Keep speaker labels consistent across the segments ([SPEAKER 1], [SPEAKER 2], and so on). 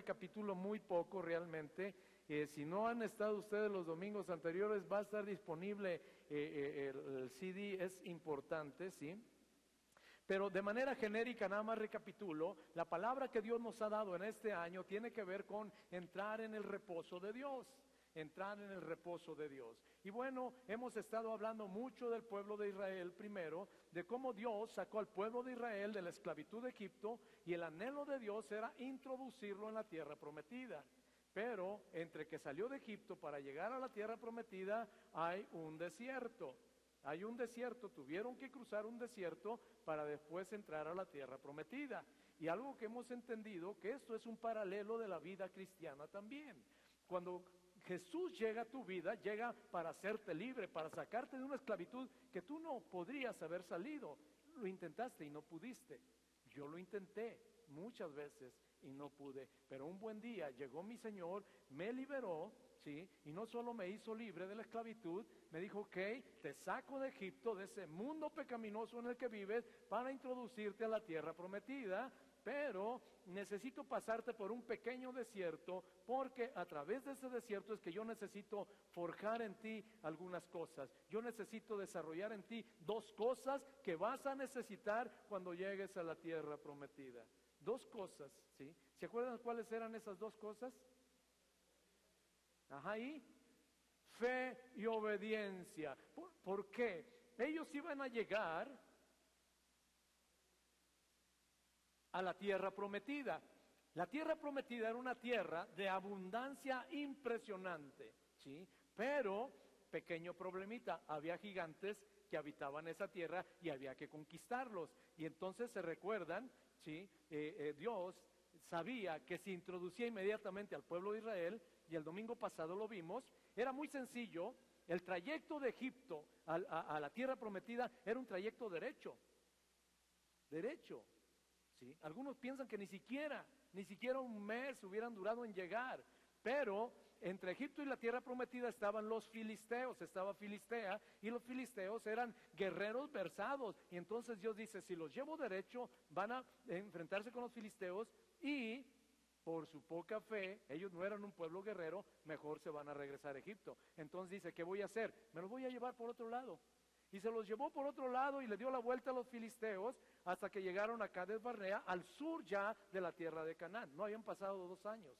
[SPEAKER 1] recapitulo muy poco realmente. Eh, si no han estado ustedes los domingos anteriores, va a estar disponible eh, eh, el, CD, es importante, ¿sí? Pero de manera genérica, nada más recapitulo, la palabra que Dios nos ha dado en este año tiene que ver con entrar en el reposo de Dios entrar en el reposo de Dios. Y bueno, hemos estado hablando mucho del pueblo de Israel primero, de cómo Dios sacó al pueblo de Israel de la esclavitud de Egipto y el anhelo de Dios era introducirlo en la tierra prometida. Pero entre que salió de Egipto para llegar a la tierra prometida hay un desierto. Hay un desierto, tuvieron que cruzar un desierto para después entrar a la tierra prometida. Y algo que hemos entendido, que esto es un paralelo de la vida cristiana también. Cuando Jesús llega a tu vida, llega para hacerte libre, para sacarte de una esclavitud que tú no podrías haber salido. Lo intentaste y no pudiste. Yo lo intenté muchas veces y no pude. Pero un buen día llegó mi Señor, me liberó, ¿sí? Y no solo me hizo libre de la esclavitud, me dijo, ok, te saco de Egipto, de ese mundo pecaminoso en el que vives, para introducirte a la tierra prometida pero necesito pasarte por un pequeño desierto porque a través de ese desierto es que yo necesito forjar en ti algunas cosas. Yo necesito desarrollar en ti dos cosas que vas a necesitar cuando llegues a la tierra prometida. Dos cosas, ¿sí? ¿Se acuerdan cuáles eran esas dos cosas? Ajá, fe y obediencia. ¿Por, ¿Por qué? Ellos iban a llegar a la tierra prometida. La tierra prometida era una tierra de abundancia impresionante, ¿sí? Pero, pequeño problemita, había gigantes que habitaban esa tierra y había que conquistarlos. Y entonces se recuerdan, ¿sí? Eh, eh, Dios sabía que se introducía inmediatamente al pueblo de Israel, y el domingo pasado lo vimos, era muy sencillo, el trayecto de Egipto a, a la tierra prometida era un trayecto derecho, derecho, algunos piensan que ni siquiera, ni siquiera un mes hubieran durado en llegar, pero entre Egipto y la tierra prometida estaban los filisteos, estaba Filistea, y los filisteos eran guerreros versados. Y entonces Dios dice, si los llevo derecho, van a enfrentarse con los filisteos y por su poca fe, ellos no eran un pueblo guerrero, mejor se van a regresar a Egipto. Entonces dice, ¿qué voy a hacer? Me los voy a llevar por otro lado. Y se los llevó por otro lado y le dio la vuelta a los filisteos hasta que llegaron a Cades Barnea, al sur ya de la tierra de Canaán. No habían pasado dos años.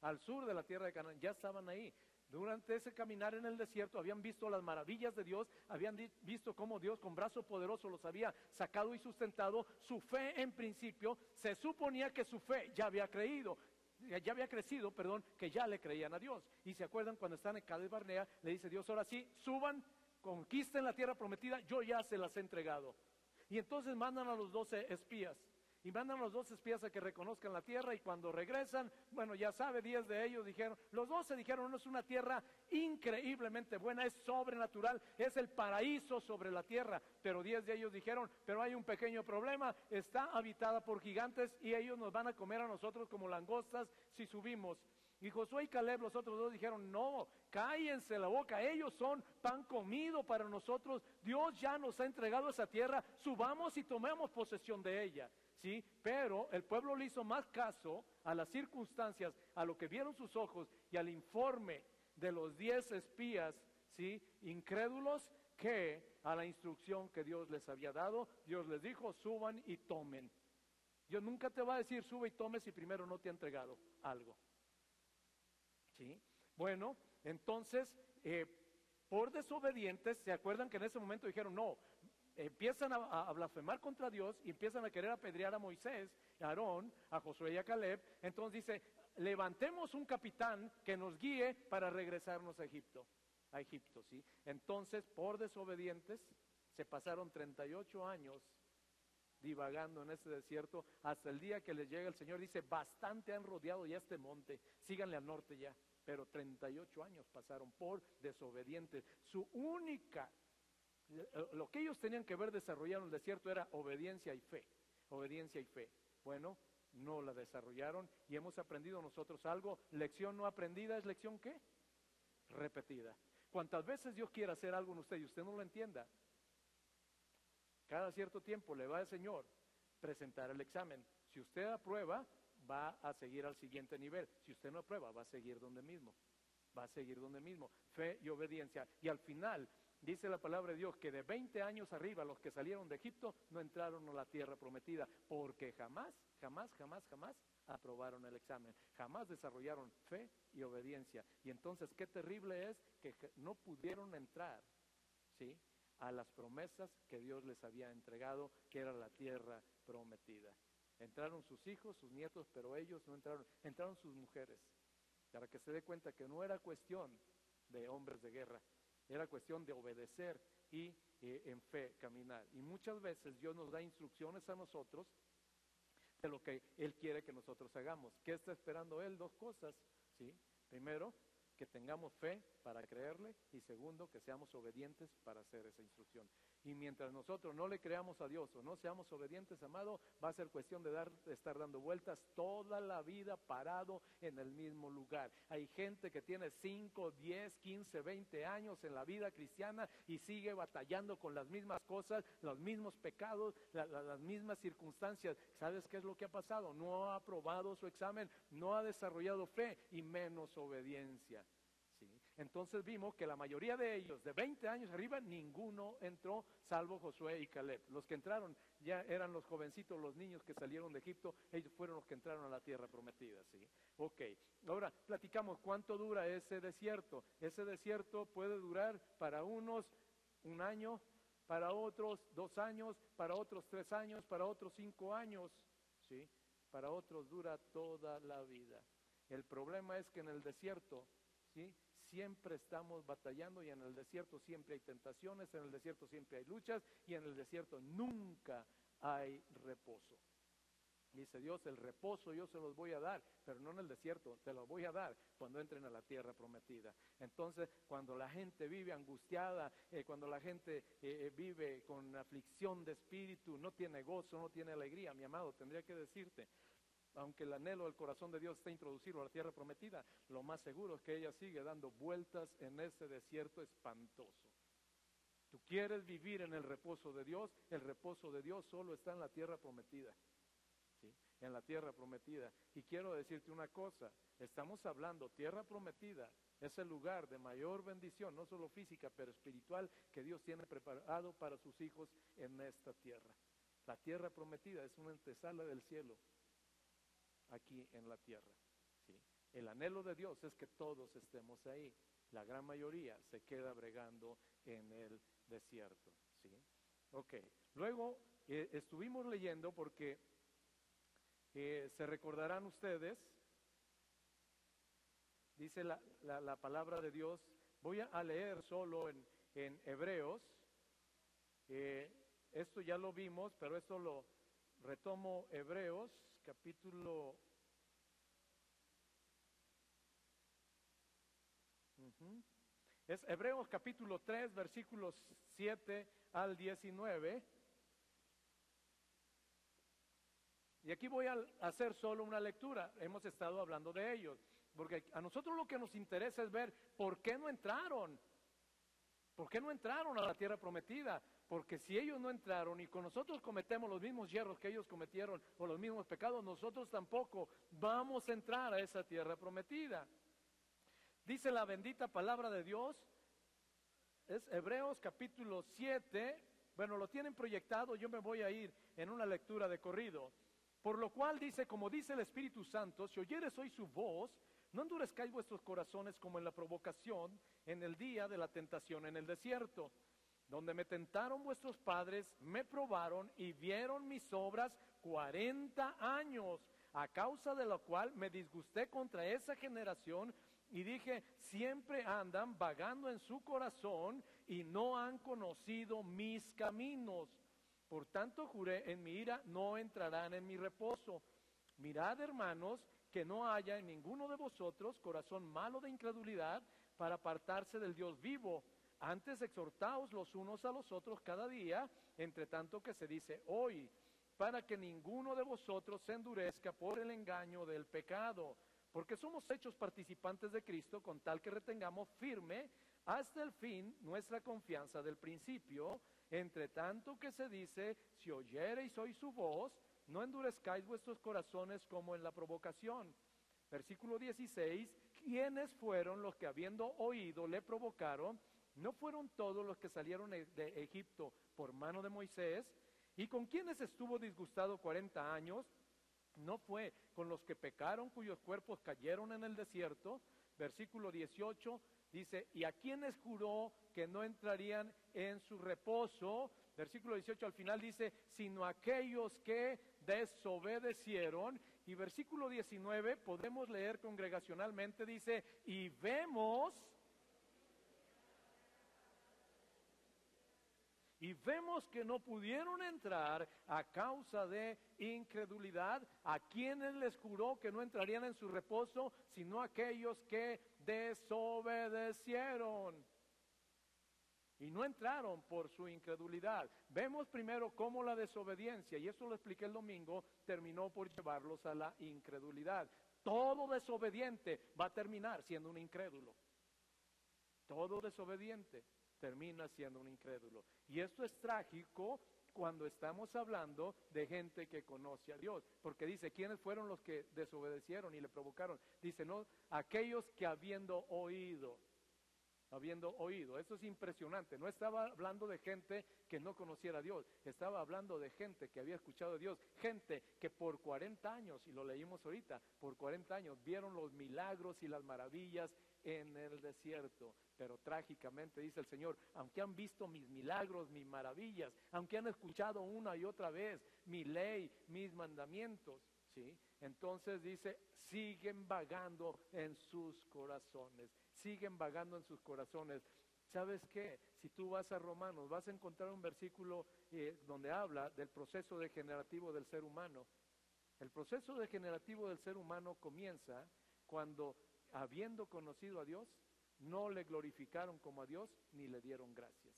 [SPEAKER 1] Al sur de la tierra de Canaán, ya estaban ahí. Durante ese caminar en el desierto habían visto las maravillas de Dios, habían visto cómo Dios con brazo poderoso los había sacado y sustentado. Su fe en principio, se suponía que su fe ya había creído, ya había crecido, perdón, que ya le creían a Dios. Y se acuerdan cuando están en Cades Barnea, le dice Dios, ahora sí, suban, conquisten la tierra prometida, yo ya se las he entregado. Y entonces mandan a los doce espías. Y mandan los dos espías a que reconozcan la tierra y cuando regresan, bueno, ya sabe, diez de ellos dijeron, los doce dijeron, no es una tierra increíblemente buena, es sobrenatural, es el paraíso sobre la tierra. Pero diez de ellos dijeron, pero hay un pequeño problema, está habitada por gigantes y ellos nos van a comer a nosotros como langostas si subimos. Y Josué y Caleb, los otros dos, dijeron, no, cállense la boca, ellos son pan comido para nosotros, Dios ya nos ha entregado esa tierra, subamos y tomemos posesión de ella. ¿Sí? Pero el pueblo le hizo más caso a las circunstancias, a lo que vieron sus ojos y al informe de los diez espías, ¿sí? Incrédulos, que a la instrucción que Dios les había dado. Dios les dijo, suban y tomen. Dios nunca te va a decir, sube y tome si primero no te ha entregado algo. ¿Sí? Bueno, entonces, eh, por desobedientes, ¿se acuerdan que en ese momento dijeron, no, empiezan a, blasfemar contra Dios y empiezan a querer apedrear a Moisés, a Aarón, a Josué y a Caleb? Entonces dice, levantemos un capitán que nos guíe para regresarnos a Egipto, a Egipto, ¿sí? Entonces, por desobedientes, se pasaron 38 años divagando en este desierto hasta el día que les llega el Señor. Dice, bastante han rodeado ya este monte, síganle al norte ya. Pero 38 años pasaron por desobedientes. Su única, lo que ellos tenían que ver desarrollado en el desierto era obediencia y fe. Obediencia y fe. Bueno, no la desarrollaron y hemos aprendido nosotros algo. Lección no aprendida es lección qué? Repetida. Cuantas veces Dios quiera hacer algo en usted y usted no lo entienda, cada cierto tiempo le va el Señor presentar el examen. Si usted aprueba, va a seguir al siguiente nivel. Si usted no aprueba, va a seguir donde mismo. Va a seguir donde mismo. Fe y obediencia. Y al final, dice la palabra de Dios que de 20 años arriba los que salieron de Egipto no entraron a la tierra prometida porque jamás, jamás, jamás, jamás aprobaron el examen. Jamás desarrollaron fe y obediencia. Y entonces qué terrible es que no pudieron entrar, ¿sí? a las promesas que Dios les había entregado, que era la tierra prometida. Entraron sus hijos, sus nietos, pero ellos no entraron, entraron sus mujeres, para que se dé cuenta que no era cuestión de hombres de guerra, era cuestión de obedecer y eh, en fe caminar. Y muchas veces Dios nos da instrucciones a nosotros de lo que Él quiere que nosotros hagamos. ¿Qué está esperando Él? Dos cosas, ¿sí? Primero, que tengamos fe para creerle y segundo, que seamos obedientes para hacer esa instrucción. Y mientras nosotros no le creamos a Dios o no seamos obedientes, amado, va a ser cuestión de, dar, de estar dando vueltas toda la vida parado en el mismo lugar. Hay gente que tiene 5, 10, 15, 20 años en la vida cristiana y sigue batallando con las mismas cosas, los mismos pecados, las mismas circunstancias. ¿Sabes qué es lo que ha pasado? No ha aprobado su examen, no ha desarrollado fe y menos obediencia. Entonces vimos que la mayoría de ellos, de 20 años arriba, ninguno entró, salvo Josué y Caleb. Los que entraron ya eran los jovencitos, los niños que salieron de Egipto, ellos fueron los que entraron a la tierra prometida, ¿sí? Ok, ahora platicamos cuánto dura ese desierto. Ese desierto puede durar para unos un año, para otros dos años, para otros tres años, para otros cinco años, ¿sí? Para otros dura toda la vida. El problema es que en el desierto, ¿sí? Siempre estamos batallando y en el desierto siempre hay tentaciones, en el desierto siempre hay luchas y en el desierto nunca hay reposo. Dice Dios, el reposo yo se los voy a dar, pero no en el desierto, te los voy a dar cuando entren a la tierra prometida. Entonces, cuando la gente vive angustiada, eh, cuando la gente eh, eh, vive con aflicción de espíritu, no tiene gozo, no tiene alegría, mi amado, tendría que decirte, aunque el anhelo del corazón de Dios está introducido a la tierra prometida, lo más seguro es que ella sigue dando vueltas en ese desierto espantoso. Tú quieres vivir en el reposo de Dios, el reposo de Dios solo está en la tierra prometida. ¿sí? En la tierra prometida. Y quiero decirte una cosa, estamos hablando, tierra prometida es el lugar de mayor bendición, no solo física, pero espiritual, que Dios tiene preparado para sus hijos en esta tierra. La tierra prometida es una antesala del cielo aquí en la tierra. El anhelo de Dios es que todos estemos ahí. La gran mayoría se queda bregando en el desierto. ¿sí? Luego eh, estuvimos leyendo porque eh, se recordarán ustedes, dice la, la, palabra de Dios, voy a leer solo en, en Hebreos, eh, esto ya lo vimos, pero esto lo retomo Hebreos capítulo Es Hebreos capítulo 3, versículos 7 al 19. Y aquí voy a hacer solo una lectura. Hemos estado hablando de ellos. Porque a nosotros lo que nos interesa es ver por qué no entraron. ¿Por qué no entraron a la tierra prometida? Porque si ellos no entraron y con nosotros cometemos los mismos hierros que ellos cometieron o los mismos pecados, nosotros tampoco vamos a entrar a esa tierra prometida. Dice la bendita palabra de Dios, es Hebreos capítulo 7, bueno, lo tienen proyectado, yo me voy a ir en una lectura de corrido. Por lo cual dice, como dice el Espíritu Santo, si oyeres hoy su voz, no endurezcáis vuestros corazones como en la provocación en el día de la tentación en el desierto, donde me tentaron vuestros padres, me probaron y vieron mis obras cuarenta años, a causa de lo cual me disgusté contra esa generación y dije, siempre andan vagando en su corazón y no han conocido mis caminos. Por tanto juré en mi ira, no entrarán en mi reposo. Mirad, hermanos, que no haya en ninguno de vosotros corazón malo de incredulidad para apartarse del Dios vivo. Antes exhortaos los unos a los otros cada día, entre tanto que se dice hoy, para que ninguno de vosotros se endurezca por el engaño del pecado, porque somos hechos participantes de Cristo con tal que retengamos firme hasta el fin nuestra confianza del principio, entre tanto que se dice, si oyereis hoy su voz, no endurezcáis vuestros corazones como en la provocación. Versículo 16, ¿quiénes fueron los que habiendo oído le provocaron? ¿No fueron todos los que salieron de Egipto por mano de Moisés? ¿Y con quienes estuvo disgustado 40 años? ¿No fue con los que pecaron cuyos cuerpos cayeron en el desierto? Versículo 18 dice, ¿y a quienes juró que no entrarían en su reposo? Versículo 18 al final dice, sino aquellos que desobedecieron. Y versículo 19 podemos leer congregacionalmente, dice, y vemos y vemos que no pudieron entrar a causa de incredulidad, a quienes les juró que no entrarían en su reposo, sino aquellos que desobedecieron. Y no entraron por su incredulidad. Vemos primero cómo la desobediencia, y eso lo expliqué el domingo, terminó por llevarlos a la incredulidad. Todo desobediente va a terminar siendo un incrédulo. Todo desobediente termina siendo un incrédulo. Y esto es trágico cuando estamos hablando de gente que conoce a Dios, porque dice, ¿quiénes fueron los que desobedecieron y le provocaron? Dice, no, aquellos que habiendo oído, habiendo oído. Eso es impresionante. No estaba hablando de gente que no conociera a Dios, estaba hablando de gente que había escuchado a Dios, gente que por 40 años, y lo leímos ahorita, por 40 años vieron los milagros y las maravillas en el desierto. Pero trágicamente dice el Señor, aunque han visto mis milagros, mis maravillas, aunque han escuchado una y otra vez mi ley, mis mandamientos, ¿sí? Entonces dice, siguen vagando en sus corazones, siguen vagando en sus corazones. ¿Sabes qué? Si tú vas a Romanos, vas a encontrar un versículo eh, donde habla del proceso degenerativo del ser humano. El proceso degenerativo del ser humano comienza cuando habiendo conocido a Dios, no le glorificaron como a Dios ni le dieron gracias.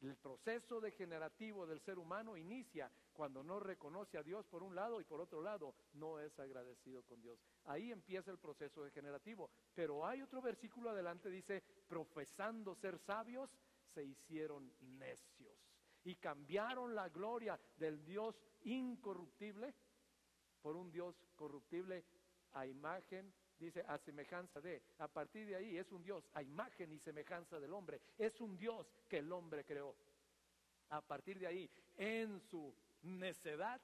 [SPEAKER 1] El proceso degenerativo del ser humano inicia cuando no reconoce a Dios por un lado y por otro lado no es agradecido con Dios. Ahí empieza el proceso degenerativo. Pero hay otro versículo adelante, dice, profesando ser sabios, se hicieron necios y cambiaron la gloria del Dios incorruptible por un Dios corruptible a imagen dice a semejanza de. A partir de ahí es un Dios a imagen y semejanza del hombre. Es un Dios que el hombre creó. A partir de ahí, en su necedad,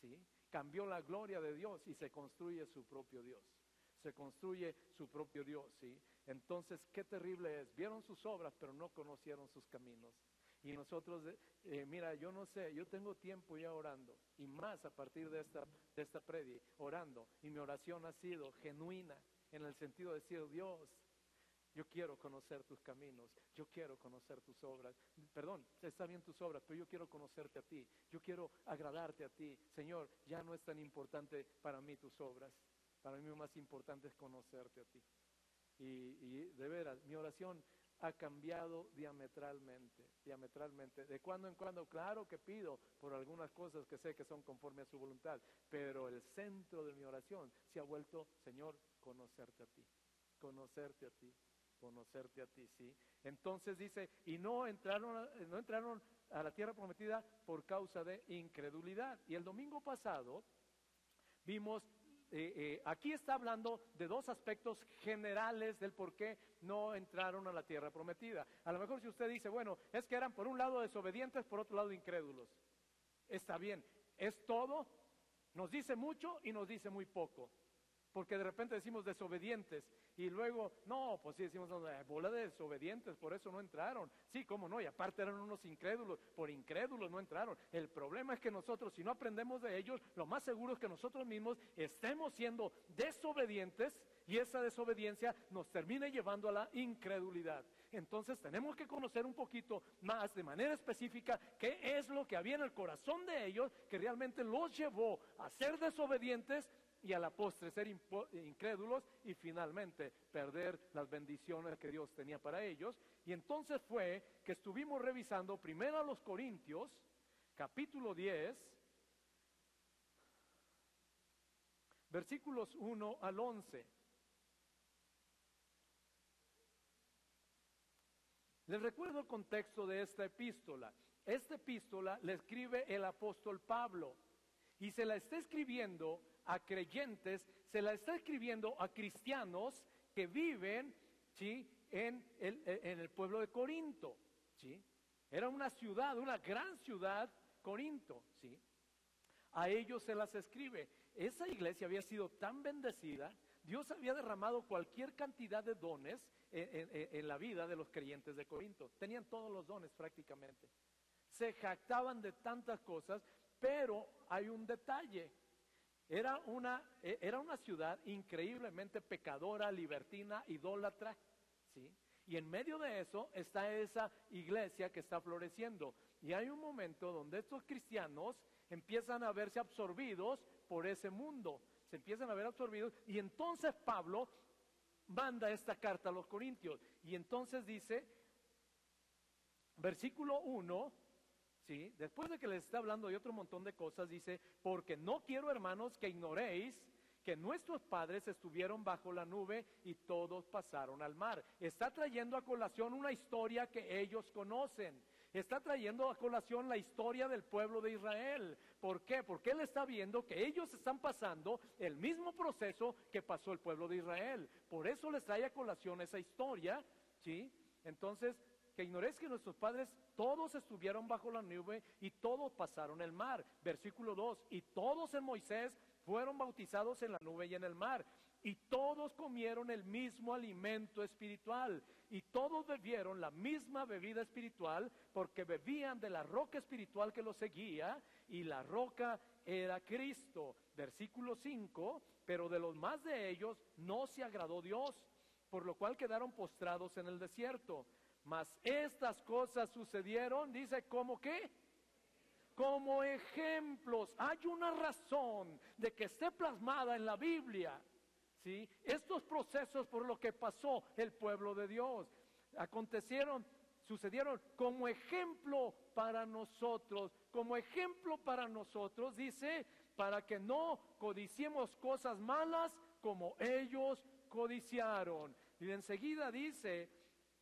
[SPEAKER 1] ¿sí? cambió la gloria de Dios y se construye su propio Dios. Se construye su propio Dios, ¿sí? Entonces, qué terrible es. Vieron sus obras, pero no conocieron sus caminos. Y nosotros, eh, mira, yo no sé, yo tengo tiempo ya orando, y más a partir de esta, de esta predi, orando, y mi oración ha sido genuina, en el sentido de decir, Dios, yo quiero conocer tus caminos, yo quiero conocer tus obras. Perdón, está bien tus obras, pero yo quiero conocerte a ti, yo quiero agradarte a ti. Señor, ya no es tan importante para mí tus obras, para mí lo más importante es conocerte a ti. Y, y de veras, mi oración ha cambiado diametralmente, diametralmente. De cuando en cuando, claro que pido por algunas cosas que sé que son conforme a su voluntad, pero el centro de mi oración se ha vuelto, Señor, conocerte a ti, conocerte a ti, conocerte a ti, ¿sí? Entonces dice, y no entraron, no entraron a la tierra prometida por causa de incredulidad. Y el domingo pasado vimos eh, eh, aquí está hablando de dos aspectos generales del por qué no entraron a la tierra prometida. A lo mejor si usted dice, bueno, es que eran por un lado desobedientes, por otro lado incrédulos. Está bien, es todo, nos dice mucho y nos dice muy poco. Porque de repente decimos desobedientes y luego, no, pues sí decimos, no, bola de desobedientes, por eso no entraron. Sí, cómo no, y aparte eran unos incrédulos, por incrédulos no entraron. El problema es que nosotros, si no aprendemos de ellos, lo más seguro es que nosotros mismos estemos siendo desobedientes y esa desobediencia nos termine llevando a la incredulidad. Entonces tenemos que conocer un poquito más de manera específica qué es lo que había en el corazón de ellos que realmente los llevó a ser desobedientes y a la postre ser incrédulos y finalmente perder las bendiciones que Dios tenía para ellos. Y entonces fue que estuvimos revisando primero a los Corintios, capítulo 10, versículos 1 al 11. Les recuerdo el contexto de esta epístola. Esta epístola le escribe el apóstol Pablo. Y se la está escribiendo a creyentes, se la está escribiendo a cristianos que viven ¿sí? en, el, en el pueblo de Corinto. ¿sí? Era una ciudad, una gran ciudad, Corinto. ¿sí? A ellos se las escribe. Esa iglesia había sido tan bendecida, Dios había derramado cualquier cantidad de dones en, la vida de los creyentes de Corinto. Tenían todos los dones prácticamente. Se jactaban de tantas cosas, pero hay un detalle. Era una, e, era una ciudad increíblemente pecadora, libertina, idólatra, ¿sí? Y en medio de eso está esa iglesia que está floreciendo. Y hay un momento donde estos cristianos empiezan a verse absorbidos por ese mundo. Se empiezan a ver absorbidos. Y entonces Pablo manda esta carta a los Corintios. Y entonces dice, versículo 1, ¿sí? después de que les está hablando de otro montón de cosas, dice, porque no quiero hermanos que ignoréis que nuestros padres estuvieron bajo la nube y todos pasaron al mar. Está trayendo a colación una historia que ellos conocen está trayendo a colación la historia del pueblo de Israel. ¿Por qué? Porque él está viendo que ellos están pasando el mismo proceso que pasó el pueblo de Israel. Por eso les trae a colación esa historia, ¿sí? Entonces, que que nuestros padres todos estuvieron bajo la nube y todos pasaron el mar. Versículo 2, y todos en Moisés fueron bautizados en la nube y en el mar. Y todos comieron el mismo alimento espiritual. Y todos bebieron la misma bebida espiritual porque bebían de la roca espiritual que los seguía. Y la roca era Cristo. Versículo 5. Pero de los más de ellos no se agradó Dios. Por lo cual quedaron postrados en el desierto. Mas estas cosas sucedieron, dice, ¿cómo qué? Como ejemplos. Hay una razón de que esté plasmada en la Biblia ¿sí? Estos procesos por lo que pasó el pueblo de Dios acontecieron, sucedieron como ejemplo para nosotros, como ejemplo para nosotros, dice, para que no codiciemos cosas malas como ellos codiciaron. Y enseguida dice,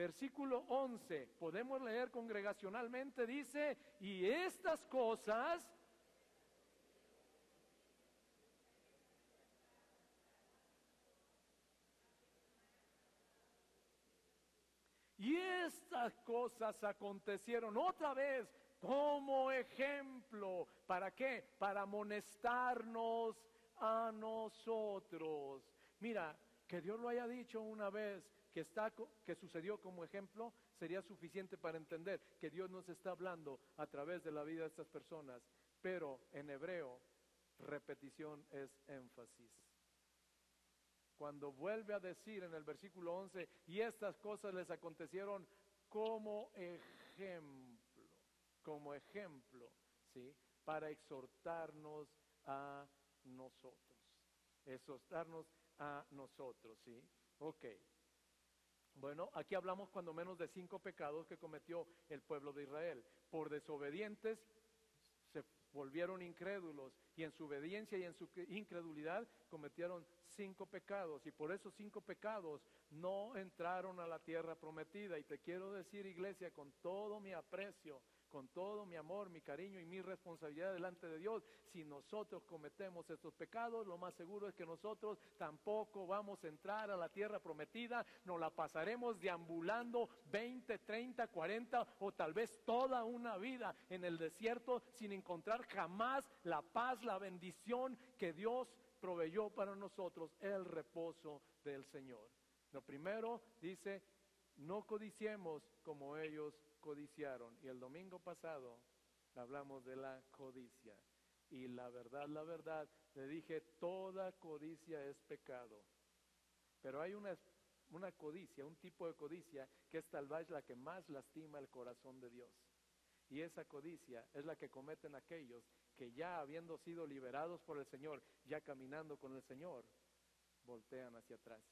[SPEAKER 1] Versículo 11, podemos leer congregacionalmente, dice, y estas cosas Y estas cosas acontecieron otra vez como ejemplo. ¿Para qué? Para amonestarnos a nosotros. Mira, que Dios lo haya dicho una vez que, está, que sucedió como ejemplo, sería suficiente para entender que Dios nos está hablando a través de la vida de estas personas. Pero en hebreo, repetición es énfasis cuando vuelve a decir en el versículo 11, y estas cosas les acontecieron como ejemplo, como ejemplo, ¿sí? Para exhortarnos a nosotros, exhortarnos a nosotros, ¿sí? Ok. Bueno, aquí hablamos cuando menos de cinco pecados que cometió el pueblo de Israel. Por desobedientes se volvieron incrédulos y en su obediencia y en su incredulidad cometieron cinco pecados y por esos cinco pecados no entraron a la tierra prometida. Y te quiero decir, iglesia, con todo mi aprecio, con todo mi amor, mi cariño y mi responsabilidad delante de Dios, si nosotros cometemos estos pecados, lo más seguro es que nosotros tampoco vamos a entrar a la tierra prometida, nos la pasaremos deambulando 20, 30, 40 o tal vez toda una vida en el desierto sin encontrar jamás la paz, la bendición que Dios proveyó para nosotros, el reposo del Señor. Lo primero dice, no codiciemos como ellos codiciaron. Y el domingo pasado hablamos de la codicia. Y la verdad, la verdad, le dije, toda codicia es pecado. Pero hay una, una codicia, un tipo de codicia que es tal vez la que más lastima el corazón de Dios. Y esa codicia es la que cometen aquellos que ya habiendo sido liberados por el Señor, ya caminando con el Señor, voltean hacia atrás.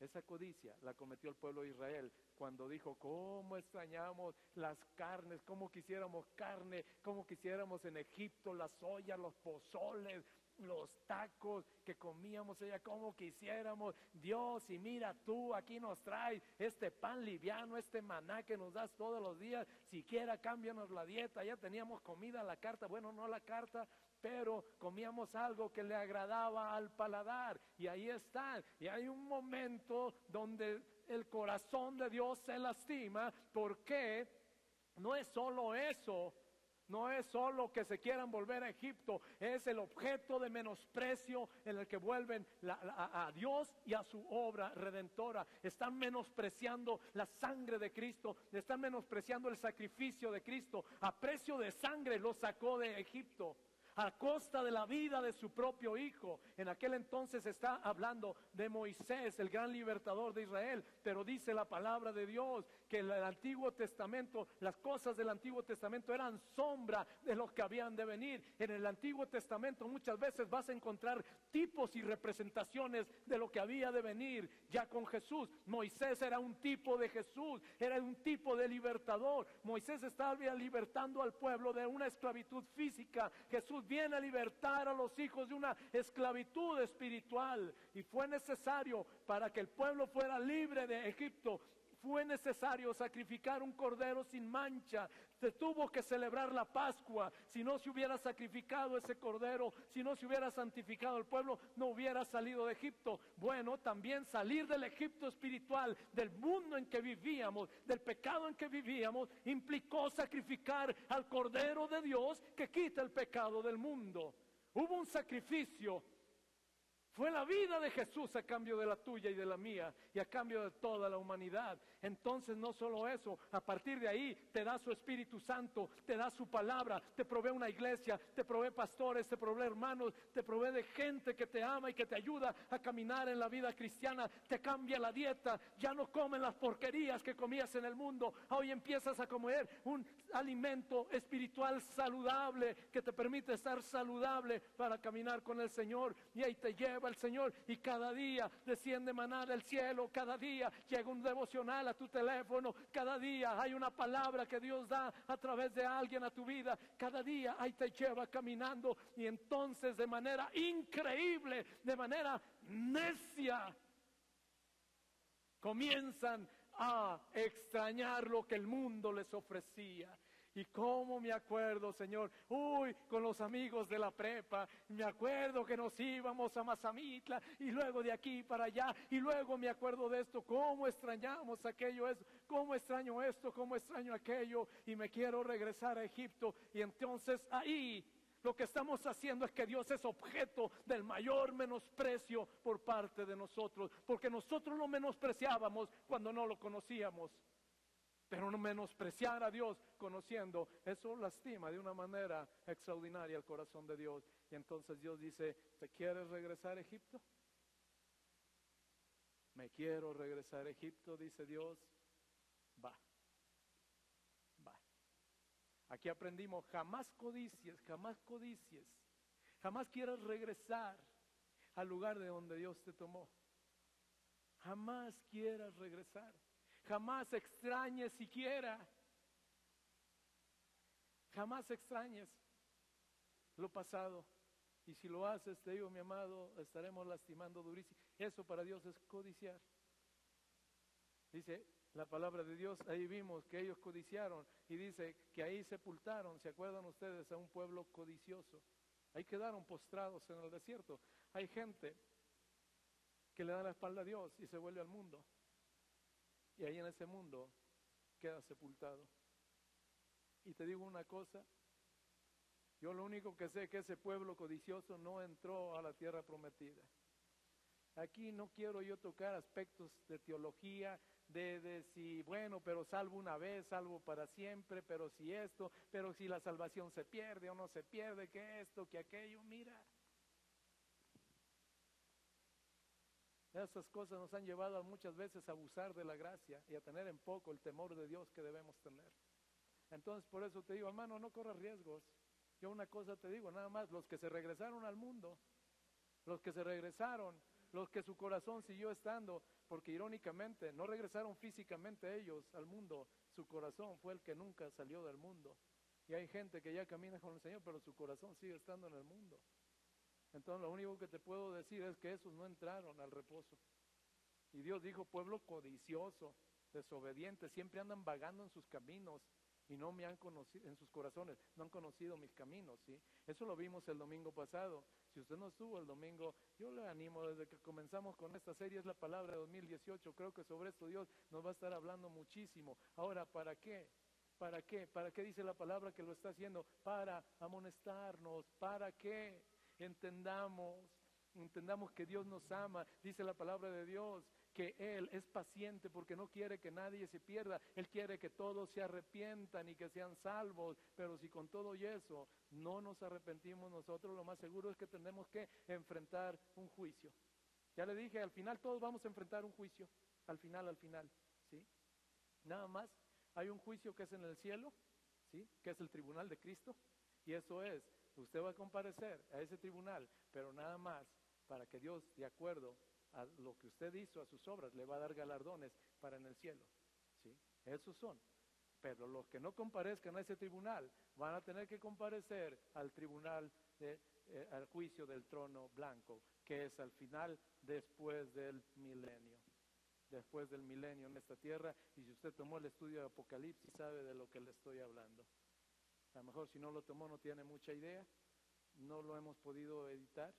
[SPEAKER 1] Esa codicia la cometió el pueblo de Israel cuando dijo, ¿cómo extrañamos las carnes? ¿Cómo quisiéramos carne? ¿Cómo quisiéramos en Egipto las ollas, los pozoles, los tacos que comíamos allá, como quisiéramos. Dios, y mira tú, aquí nos traes este pan liviano, este maná que nos das todos los días. Siquiera cámbianos la dieta. Ya teníamos comida la carta, bueno, no la carta, pero comíamos algo que le agradaba al paladar. Y ahí está. Y hay un momento donde el corazón de Dios se lastima porque no es solo eso no es solo que se quieran volver a Egipto, es el objeto de menosprecio en el que vuelven a, Dios y a su obra redentora. Están menospreciando la sangre de Cristo, están menospreciando el sacrificio de Cristo. A precio de sangre lo sacó de Egipto a costa de la vida de su propio hijo. En aquel entonces está hablando de Moisés, el gran libertador de Israel, pero dice la palabra de Dios que el Antiguo Testamento, las cosas del Antiguo Testamento eran sombra de los que habían de venir. En el Antiguo Testamento muchas veces vas a encontrar tipos y representaciones de lo que había de venir ya con Jesús. Moisés era un tipo de Jesús, era un tipo de libertador. Moisés estaba libertando al pueblo de una esclavitud física. Jesús viene a libertar a los hijos de una esclavitud espiritual. Y fue necesario para que el pueblo fuera libre de Egipto fue necesario sacrificar un cordero sin mancha. Se tuvo que celebrar la Pascua. Si no se hubiera sacrificado ese cordero, si no se hubiera santificado el pueblo, no hubiera salido de Egipto. Bueno, también salir del Egipto espiritual, del mundo en que vivíamos, del pecado en que vivíamos, implicó sacrificar al cordero de Dios que quita el pecado del mundo. Hubo un sacrificio fue la vida de Jesús a cambio de la tuya y de la mía y a cambio de toda la humanidad. Entonces no solo eso, a partir de ahí te da su Espíritu Santo, te da su palabra, te provee una iglesia, te provee pastores, te provee hermanos, te provee de gente que te ama y que te ayuda a caminar en la vida cristiana, te cambia la dieta, ya no comen las porquerías que comías en el mundo, hoy empiezas a comer un alimento espiritual saludable que te permite estar saludable para caminar con el Señor y ahí te lleva el Señor y cada día desciende maná del cielo, cada día llega un devocional a tu teléfono, cada día hay una palabra que Dios da a través de alguien a tu vida, cada día ahí te lleva caminando y entonces de manera increíble, de manera necia, comienzan a extrañar lo que el mundo les ofrecía. Y cómo me acuerdo, Señor, uy, con los amigos de la prepa, me acuerdo que nos íbamos a Mazamitla y luego de aquí para allá, y luego me acuerdo de esto, cómo extrañamos aquello, eso, cómo extraño esto, cómo extraño aquello, y me quiero regresar a Egipto. Y entonces ahí lo que estamos haciendo es que Dios es objeto del mayor menosprecio por parte de nosotros, porque nosotros lo menospreciábamos cuando no lo conocíamos. Pero no menospreciar a Dios conociendo, eso lastima de una manera extraordinaria el corazón de Dios. Y entonces Dios dice, ¿te quieres regresar a Egipto? Me quiero regresar a Egipto, dice Dios. Va, va. Aquí aprendimos, jamás codicies, jamás codicies, jamás quieras regresar al lugar de donde Dios te tomó. Jamás quieras regresar. Jamás extrañes siquiera. Jamás extrañes lo pasado. Y si lo haces, te digo, mi amado, estaremos lastimando durísimo. Eso para Dios es codiciar. Dice la palabra de Dios, ahí vimos que ellos codiciaron y dice que ahí sepultaron, ¿se acuerdan ustedes? A un pueblo codicioso. Ahí quedaron postrados en el desierto. Hay gente que le da la espalda a Dios y se vuelve al mundo. Y ahí en ese mundo queda sepultado. Y te digo una cosa, yo lo único que sé es que ese pueblo codicioso no entró a la tierra prometida. Aquí no quiero yo tocar aspectos de teología, de, de, si, bueno, pero salvo una vez, salvo para siempre, pero si esto, pero si la salvación se pierde o no se pierde, que esto, que aquello, mira. Esas cosas nos han llevado muchas veces a abusar de la gracia y a tener en poco el temor de Dios que debemos tener. Entonces, por eso te digo, hermano, no corras riesgos. Yo una cosa te digo, nada más, los que se regresaron al mundo, los que se regresaron, los que su corazón siguió estando, porque irónicamente no regresaron físicamente ellos al mundo, su corazón fue el que nunca salió del mundo. Y hay gente que ya camina con el Señor, pero su corazón sigue estando en el mundo. Entonces lo único que te puedo decir es que esos no entraron al reposo. Y Dios dijo, pueblo codicioso, desobediente, siempre andan vagando en sus caminos y no me han conocido en sus corazones, no han conocido mis caminos, ¿sí? Eso lo vimos el domingo pasado. Si usted no estuvo el domingo, yo le animo desde que comenzamos con esta serie, es la palabra de 2018, creo que sobre esto Dios nos va a estar hablando muchísimo. Ahora, ¿para qué? ¿Para qué? ¿Para qué dice la palabra que lo está haciendo? Para amonestarnos, ¿para qué? Entendamos, entendamos que Dios nos ama, dice la palabra de Dios, que Él es paciente porque no quiere que nadie se pierda, Él quiere que todos se arrepientan y que sean salvos, pero si con todo y eso no nos arrepentimos nosotros, lo más seguro es que tenemos que enfrentar un juicio. Ya le dije, al final todos vamos a enfrentar un juicio, al final, al final, ¿sí? Nada más, hay un juicio que es en el cielo, ¿sí? Que es el tribunal de Cristo, y eso es, usted va a comparecer a ese tribunal, pero nada más para que Dios, de acuerdo a lo que usted hizo, a sus obras, le va a dar galardones para en el cielo. ¿sí? Esos son. Pero los que no comparezcan a ese tribunal van a tener que comparecer al tribunal, de, eh, al juicio del trono blanco, que es al final después del milenio. Después del milenio en esta tierra. Y si usted tomó el estudio de Apocalipsis, sabe de lo que le estoy hablando. A lo mejor si no lo tomó no tiene mucha idea. No lo hemos podido editar.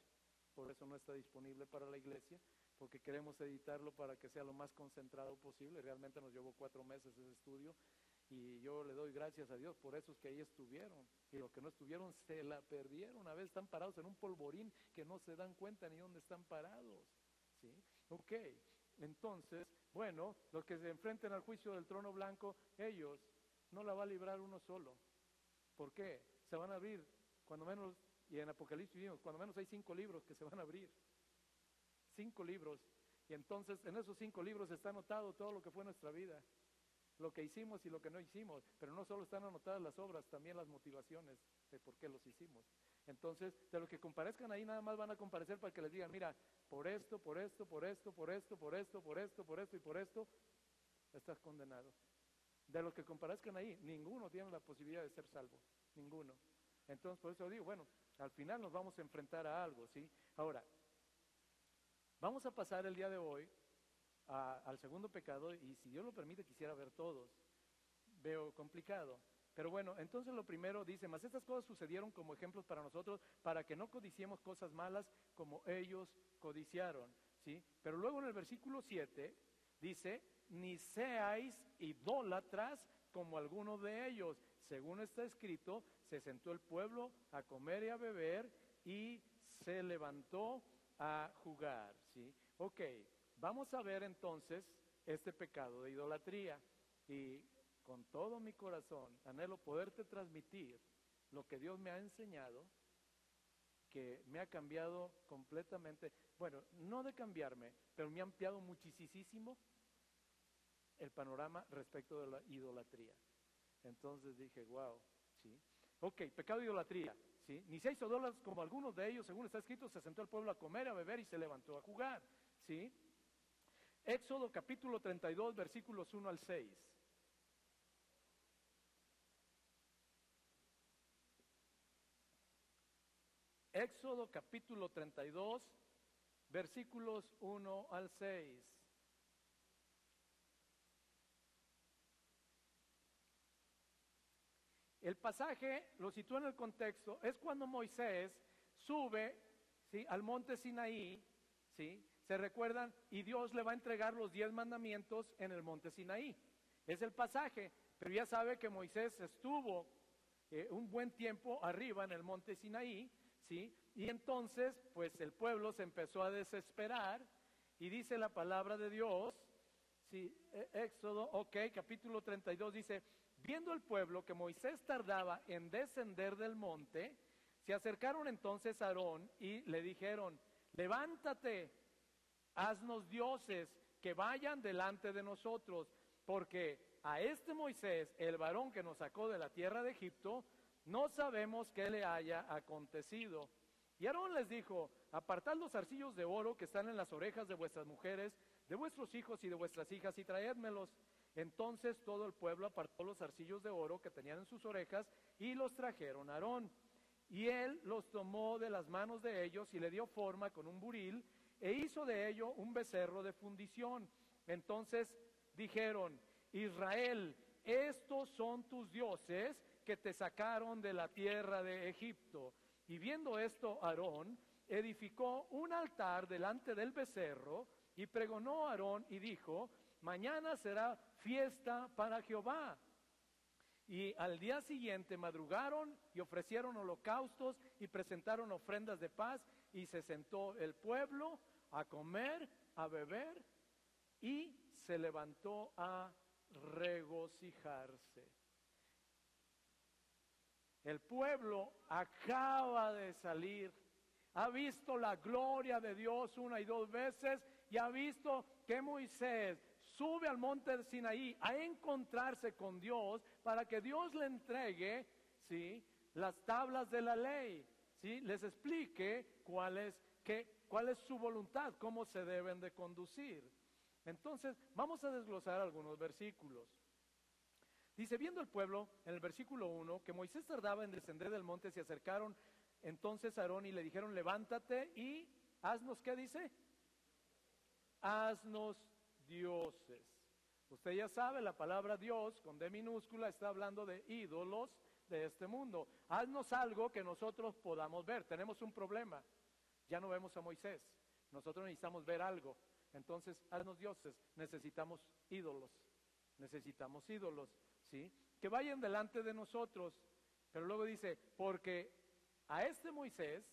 [SPEAKER 1] Por eso no está disponible para la iglesia porque queremos editarlo para que sea lo más concentrado posible. Realmente nos llevó cuatro meses ese estudio y yo le doy gracias a Dios por esos que ahí estuvieron. Y los que no estuvieron se la perdieron. A veces están parados en un polvorín que no se dan cuenta ni dónde están parados. ¿Sí? Ok, entonces, bueno, los que se enfrenten al juicio del trono blanco, ellos no la va a librar uno solo. ¿Por qué? Se van a abrir, cuando menos, y en Apocalipsis vimos, cuando menos hay cinco libros que se van a abrir cinco libros. Y entonces en esos cinco libros está anotado todo lo que fue nuestra vida, lo que hicimos y lo que no hicimos. Pero no solo están anotadas las obras, también las motivaciones de por qué los hicimos. Entonces, de los que comparezcan ahí, nada más van a comparecer para que les digan, mira, por esto, por esto, por esto, por esto, por esto, por esto, por esto y por esto, estás condenado. De los que comparezcan ahí, ninguno tiene la posibilidad de ser salvo, ninguno. Entonces, por eso digo, bueno, al final nos vamos a enfrentar a algo, ¿sí? Ahora, Vamos a pasar el día de hoy al segundo pecado y si Dios lo permite quisiera ver todos. Veo complicado. Pero bueno, entonces lo primero dice, mas estas cosas sucedieron como ejemplos para nosotros, para que no codiciemos cosas malas como ellos codiciaron. ¿sí? Pero luego en el versículo 7 dice, ni seáis idólatras como algunos de ellos. Según está escrito, se sentó el pueblo a comer y a beber y se levantó a jugar, ¿sí? Ok, vamos a ver entonces este pecado de idolatría y con todo mi corazón anhelo poderte transmitir lo que Dios me ha enseñado, que me ha cambiado completamente, bueno, no de cambiarme, pero me ha ampliado muchísimo el panorama respecto de la idolatría. Entonces dije, wow, ¿sí? Ok, pecado de idolatría. Ni se hizo dólares como algunos de ellos, según está escrito, se sentó el pueblo a comer, a beber y se levantó a jugar, ¿sí? Éxodo capítulo 32, versículos 1 al 6. Éxodo capítulo 32, versículos 1 al 6. El pasaje lo sitúa en el contexto, es cuando Moisés sube al monte Sinaí, ¿sí? se recuerdan, y Dios le va a entregar los diez mandamientos en el monte Sinaí. Es el pasaje, pero ya sabe que Moisés estuvo eh, un buen tiempo arriba en el monte Sinaí, ¿sí? y entonces pues el pueblo se empezó a desesperar y dice la palabra de Dios, ¿sí? E, Éxodo, ok, capítulo 32 dice, Viendo el pueblo que Moisés tardaba en descender del monte, se acercaron entonces a Aarón y le dijeron, levántate, haznos dioses que vayan delante de nosotros, porque a este Moisés, el varón que nos sacó de la tierra de Egipto, no sabemos qué le haya acontecido. Y Aarón les dijo, apartad los arcillos de oro que están en las orejas de vuestras mujeres, de vuestros hijos y de vuestras hijas, y traédmelos. Entonces todo el pueblo apartó los arcillos de oro que tenían en sus orejas y los trajeron a Aarón. Y él los tomó de las manos de ellos y le dio forma con un buril e hizo de ello un becerro de fundición. Entonces dijeron, Israel, estos son tus dioses que te sacaron de la tierra de Egipto. Y viendo esto, Aarón edificó un altar delante del becerro y pregonó a Aarón y dijo, mañana será fiesta para Jehová. Y al día siguiente madrugaron y ofrecieron holocaustos y presentaron ofrendas de paz y se sentó el pueblo a comer, a beber y se levantó a regocijarse. El pueblo acaba de salir, ha visto la gloria de Dios una y dos veces y ha visto que Moisés sube al monte de Sinaí a encontrarse con Dios para que Dios le entregue, ¿sí? las tablas de la ley, ¿sí? les explique cuál es, qué, es su voluntad, cómo se deben de conducir. Entonces, vamos a desglosar algunos versículos. Dice, viendo el pueblo, en el versículo 1, que Moisés tardaba en descender del monte, se acercaron entonces a Aarón y le dijeron, levántate y haznos, ¿qué dice? Haznos dioses. Usted ya sabe, la palabra Dios con D minúscula está hablando de ídolos de este mundo. Haznos algo que nosotros podamos ver. Tenemos un problema. Ya no vemos a Moisés. Nosotros necesitamos ver algo. Entonces, haznos dioses. Necesitamos ídolos. Necesitamos ídolos. Que vayan delante de nosotros. Pero luego dice, porque a este Moisés,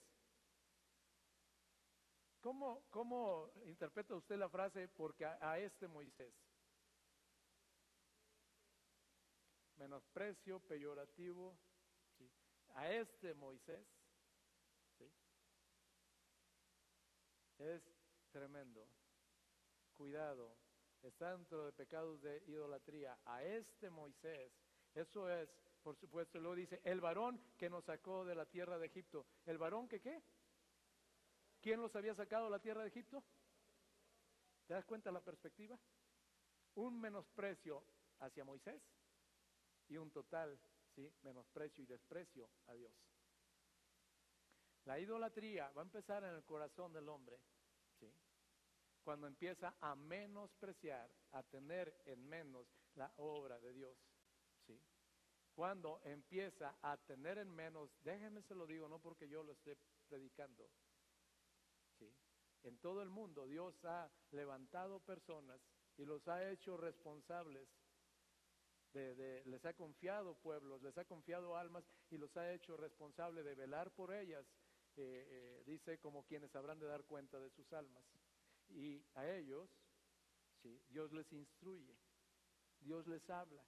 [SPEAKER 1] ¿cómo, cómo interpreta usted la frase porque a, este Moisés? Menosprecio, peyorativo, a este Moisés, es tremendo. Cuidado, está dentro de pecados de idolatría, a este Moisés, eso es, por supuesto, luego dice, el varón que nos sacó de la tierra de Egipto. ¿El varón que qué? ¿Quién los había sacado de la tierra de Egipto? ¿Te das cuenta la perspectiva? Un menosprecio hacia Moisés y un total, ¿sí? Menosprecio y desprecio a Dios. La idolatría va a empezar en el corazón del hombre, ¿sí? cuando empieza a menospreciar, a tener en menos la obra de Dios. ¿sí? Cuando empieza a tener en menos, déjenme se lo digo, no porque yo lo esté predicando. En todo el mundo Dios ha levantado personas y los ha hecho responsables. Les ha confiado pueblos, les ha confiado almas y los ha hecho responsables de velar por ellas, eh, eh, dice como quienes habrán de dar cuenta de sus almas. Y a ellos, ¿sí? Dios les instruye, Dios les habla.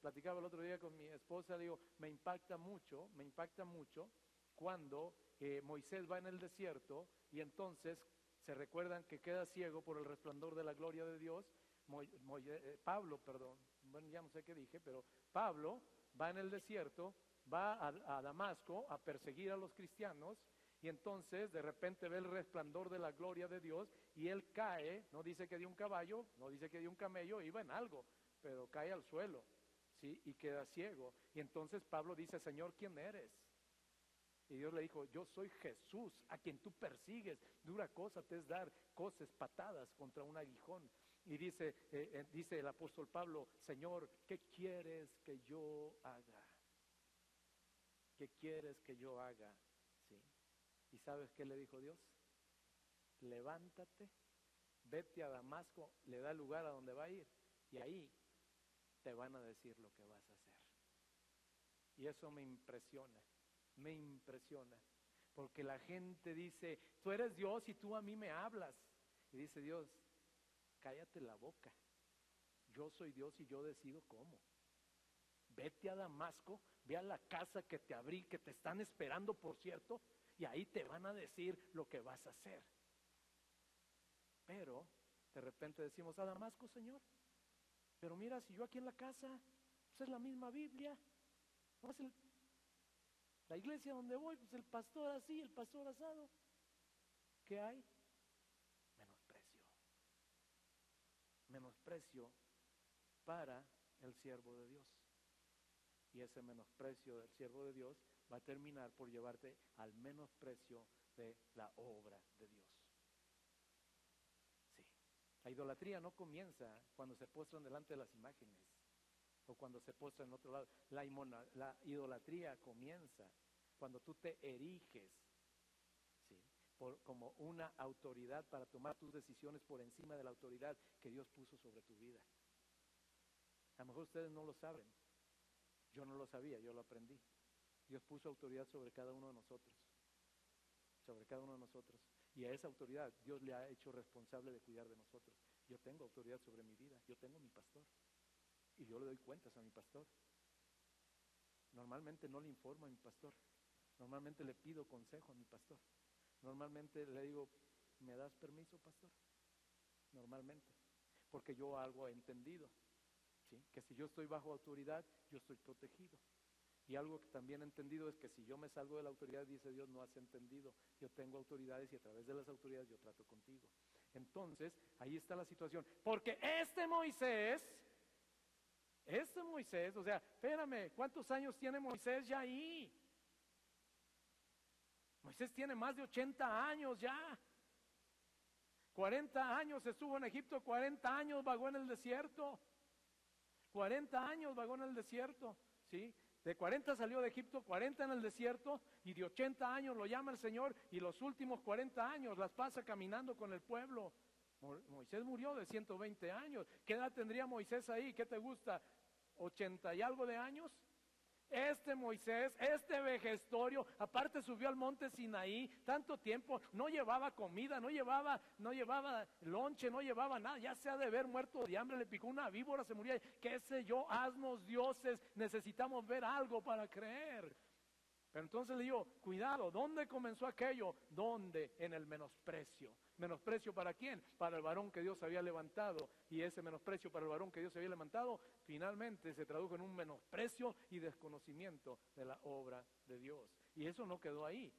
[SPEAKER 1] platicaba el otro día con mi esposa, digo, me impacta mucho, me impacta mucho cuando eh, Moisés va en el desierto y entonces se recuerdan que queda ciego por el resplandor de la gloria de Dios. Eh, Pablo, perdón, bueno, ya no sé qué dije, pero Pablo va en el desierto, va a Damasco a perseguir a los cristianos y entonces de repente ve el resplandor de la gloria de Dios y él cae, no dice que de un caballo, no dice que de un camello, iba en algo, pero cae al suelo, ¿sí? Y queda ciego. Y entonces Pablo dice, Señor, ¿quién eres? Y Dios le dijo, yo soy Jesús, a quien tú persigues. Dura cosa te es dar cosas patadas contra un aguijón. Y dice, eh, eh, dice el apóstol Pablo, Señor, ¿qué quieres que yo haga? ¿Qué quieres que yo haga? ¿Y sabes qué le dijo Dios? Levántate, vete a Damasco, le da lugar a donde va a ir y ahí te van a decir lo que vas a hacer. Y eso me impresiona, me impresiona. Porque la gente dice, tú eres Dios y tú a mí me hablas. Y dice Dios, cállate la boca. Yo soy Dios y yo decido cómo. Vete a Damasco, ve a la casa que te abrí, que te están esperando, por cierto, y ahí te van a decir lo que vas a hacer. Pero de repente decimos, a Damasco, Señor, pero mira, si yo aquí en la casa, pues es la misma Biblia, La iglesia donde voy, pues el pastor así, el pastor asado. ¿Qué hay? Menosprecio. Menosprecio para el siervo de Dios. Y ese menosprecio del siervo de Dios va a terminar por llevarte al menosprecio de la obra de Dios. Sí. La idolatría no comienza cuando se postran delante de las imágenes o cuando se posa en otro lado. La, la idolatría comienza cuando tú te eriges como una autoridad para tomar tus decisiones por encima de la autoridad que Dios puso sobre tu vida. A lo mejor ustedes no lo saben. Yo no lo sabía, yo lo aprendí. Dios puso autoridad sobre cada uno de nosotros. Sobre cada uno de nosotros. Y a esa autoridad Dios le ha hecho responsable de cuidar de nosotros. Yo tengo autoridad sobre mi vida. Yo tengo mi pastor. Y yo le doy cuentas a mi pastor. Normalmente no le informo a mi pastor. Normalmente le pido consejo a mi pastor. Normalmente le digo, ¿me das permiso, pastor? Normalmente. Porque yo algo he entendido. ¿sí? Que si yo estoy bajo autoridad, yo estoy protegido. Y algo que también he entendido es que si yo me salgo de la autoridad, dice Dios, no has entendido. Yo tengo autoridades y a través de las autoridades yo trato contigo. Entonces, ahí está la situación. Porque este Moisés este Moisés, o sea, espérame, ¿cuántos años tiene Moisés ya ahí? Moisés tiene más de 80 años ya. 40 años estuvo en Egipto, 40 años vagó en el desierto. 40 años vagó en el desierto, ¿sí? De 40 salió de Egipto, 40 en el desierto y de 80 años lo llama el Señor y los últimos 40 años las pasa caminando con el pueblo. Moisés murió de 120 años. ¿Qué edad tendría Moisés ahí? ¿Qué te gusta? ¿80 y algo de años? Este Moisés, este vejestorio, aparte subió al monte Sinaí tanto tiempo, no llevaba comida, no llevaba, no llevaba lonche, no llevaba nada, ya se ha de ver muerto de hambre, le picó una víbora, se murió, qué sé yo, haznos dioses, necesitamos ver algo para creer. Pero entonces le digo, cuidado, ¿dónde comenzó aquello? ¿Dónde? En el menosprecio. ¿Menosprecio para quién? Para el varón que Dios había levantado. Y ese menosprecio para el varón que Dios había levantado finalmente se tradujo en un menosprecio y desconocimiento de la obra de Dios. Y eso no quedó ahí.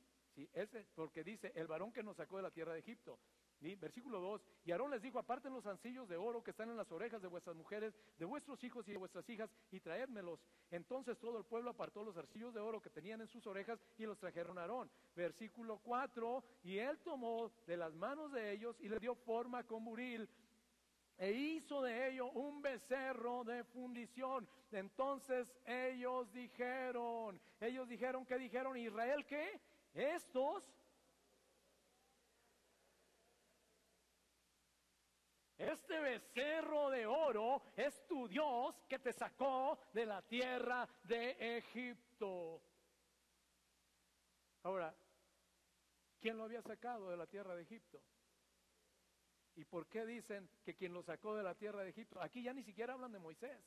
[SPEAKER 1] Ese, porque dice, el varón que nos sacó de la tierra de Egipto. Versículo 2, y Aarón les dijo, aparten los ancillos de oro que están en las orejas de vuestras mujeres, de vuestros hijos y de vuestras hijas, y traédmelos. Entonces todo el pueblo apartó los arcillos de oro que tenían en sus orejas y los trajeron a Aarón. Versículo 4, y él tomó de las manos de ellos y le dio forma con buril, e hizo de ello un becerro de fundición. Entonces ellos dijeron, ellos dijeron, ¿qué dijeron? Israel, ¿qué? Estos Este becerro de oro es tu Dios que te sacó de la tierra de Egipto. Ahora, ¿quién lo había sacado de la tierra de Egipto? ¿Y por qué dicen que quien lo sacó de la tierra de Egipto? Aquí ya ni siquiera hablan de Moisés.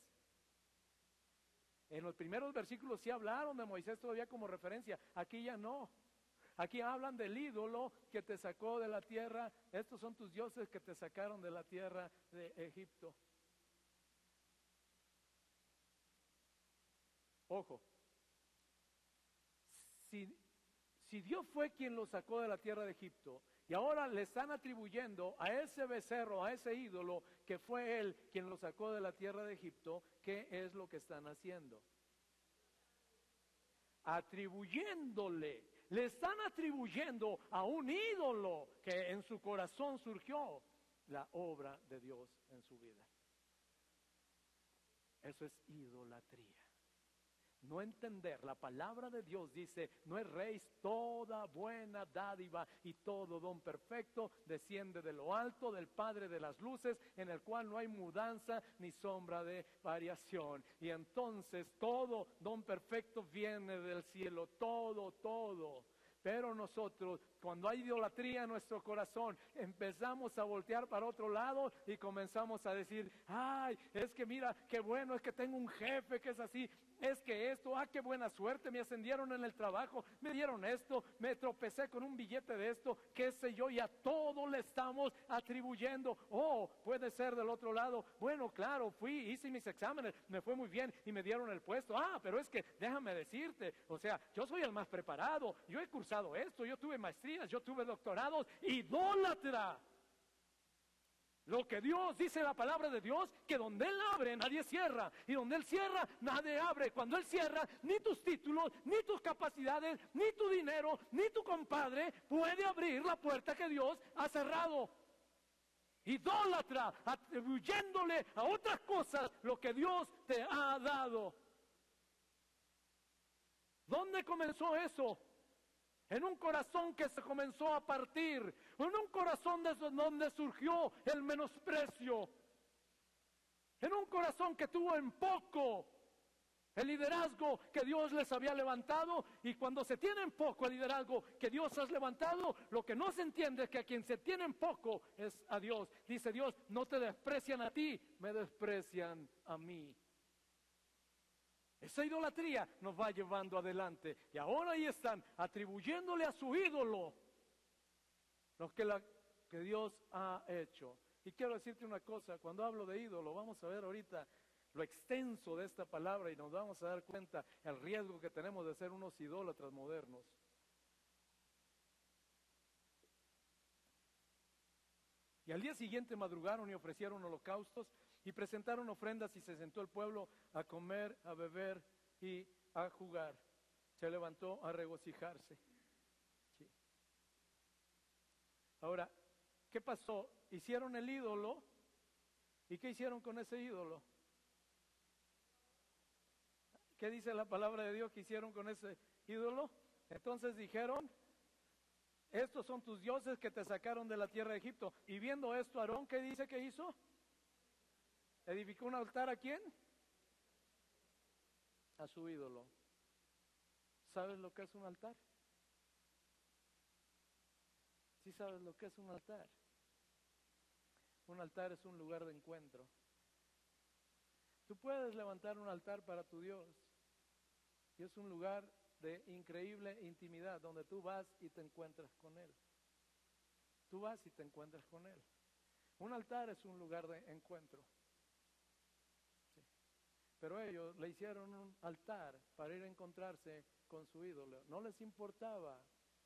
[SPEAKER 1] En los primeros versículos sí hablaron de Moisés todavía como referencia, aquí ya no. Aquí hablan del ídolo que te sacó de la tierra. Estos son tus dioses que te sacaron de la tierra de Egipto. Ojo, si, si Dios fue quien lo sacó de la tierra de Egipto y ahora le están atribuyendo a ese becerro, a ese ídolo, que fue él quien lo sacó de la tierra de Egipto, ¿qué es lo que están haciendo? Atribuyéndole le están atribuyendo a un ídolo que en su corazón surgió la obra de Dios en su vida. Eso es idolatría. No entender, la palabra de Dios dice, no es rey toda buena dádiva y todo don perfecto desciende de lo alto del Padre de las luces, en el cual no hay mudanza ni sombra de variación. Y entonces todo don perfecto viene del cielo, todo, todo. Pero nosotros, cuando hay idolatría en nuestro corazón, empezamos a voltear para otro lado y comenzamos a decir, ay, es que mira, qué bueno, es que tengo un jefe que es así, es que esto, ah, qué buena suerte, me ascendieron en el trabajo, me dieron esto, me tropecé con un billete de esto, qué sé yo, y a todo le estamos atribuyendo. Oh, puede ser del otro lado, bueno, claro, fui, hice mis exámenes, me fue muy bien y me dieron el puesto. Ah, pero es que déjame decirte, o sea, yo soy el más preparado, yo he cursado esto, yo tuve maestrías, yo tuve doctorados, idólatra. Lo que Dios dice la palabra de Dios, que donde Él abre nadie cierra. Y donde Él cierra nadie abre. Cuando Él cierra, ni tus títulos, ni tus capacidades, ni tu dinero, ni tu compadre puede abrir la puerta que Dios ha cerrado. Idólatra, atribuyéndole a otras cosas lo que Dios te ha dado. ¿Dónde comenzó eso? en un corazón que se comenzó a partir, en un corazón desde donde surgió el menosprecio, en un corazón que tuvo en poco el liderazgo que Dios les había levantado y cuando se tiene en poco el liderazgo que Dios has levantado, lo que no se entiende es que a quien se tiene en poco es a Dios. Dice Dios, no te desprecian a ti, me desprecian a mí. Esa idolatría nos va llevando adelante. Y ahora ahí están atribuyéndole a su ídolo lo que, la, que Dios ha hecho. Y quiero decirte una cosa, cuando hablo de ídolo, vamos a ver ahorita lo extenso de esta palabra y nos vamos a dar cuenta el riesgo que tenemos de ser unos idólatras modernos. Y al día siguiente madrugaron y ofrecieron holocaustos y presentaron ofrendas y se sentó el pueblo a comer, a beber y a jugar. Se levantó a regocijarse. Ahora, ¿qué pasó? Hicieron el ídolo. ¿Y qué hicieron con ese ídolo? ¿Qué dice la palabra de Dios que hicieron con ese ídolo? Entonces dijeron, estos son tus dioses que te sacaron de la tierra de Egipto. Y viendo esto, Aarón, ¿qué dice que hizo? ¿Edificó un altar a quién? A su ídolo. ¿Sabes lo que es un altar? ¿Sí sabes lo que es un altar? Un altar es un lugar de encuentro. Tú puedes levantar un altar para tu Dios y es un lugar de increíble intimidad, donde tú vas y te encuentras con Él. Tú vas y te encuentras con Él. Un altar es un lugar de encuentro. Pero ellos le hicieron un altar para ir a encontrarse con su ídolo. No les importaba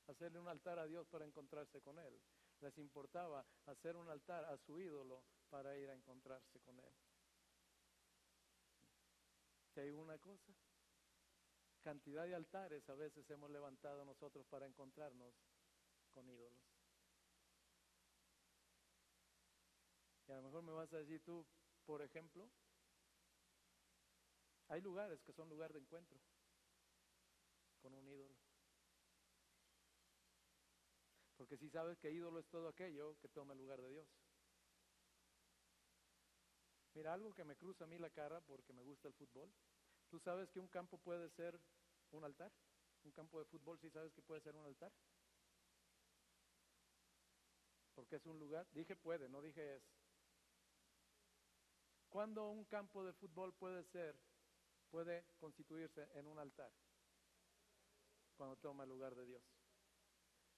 [SPEAKER 1] hacerle un altar a Dios para encontrarse con Él. Les importaba hacer un altar a su ídolo para ir a encontrarse con Él. ¿Te hay una cosa? cantidad de altares a veces hemos levantado nosotros para encontrarnos con ídolos. Y a lo mejor me vas a decir tú, por ejemplo, hay lugares que son lugar de encuentro con un ídolo. Porque si sabes que ídolo es todo aquello que toma el lugar de Dios. Mira, algo que me cruza a mí la cara porque me gusta el fútbol ¿Tú sabes que un campo puede ser un altar? Un campo de fútbol, ¿sí sabes que puede ser un altar? Porque es un lugar, dije puede, no dije es. ¿Cuándo un campo de fútbol puede ser, puede constituirse en un altar? Cuando toma el lugar de Dios.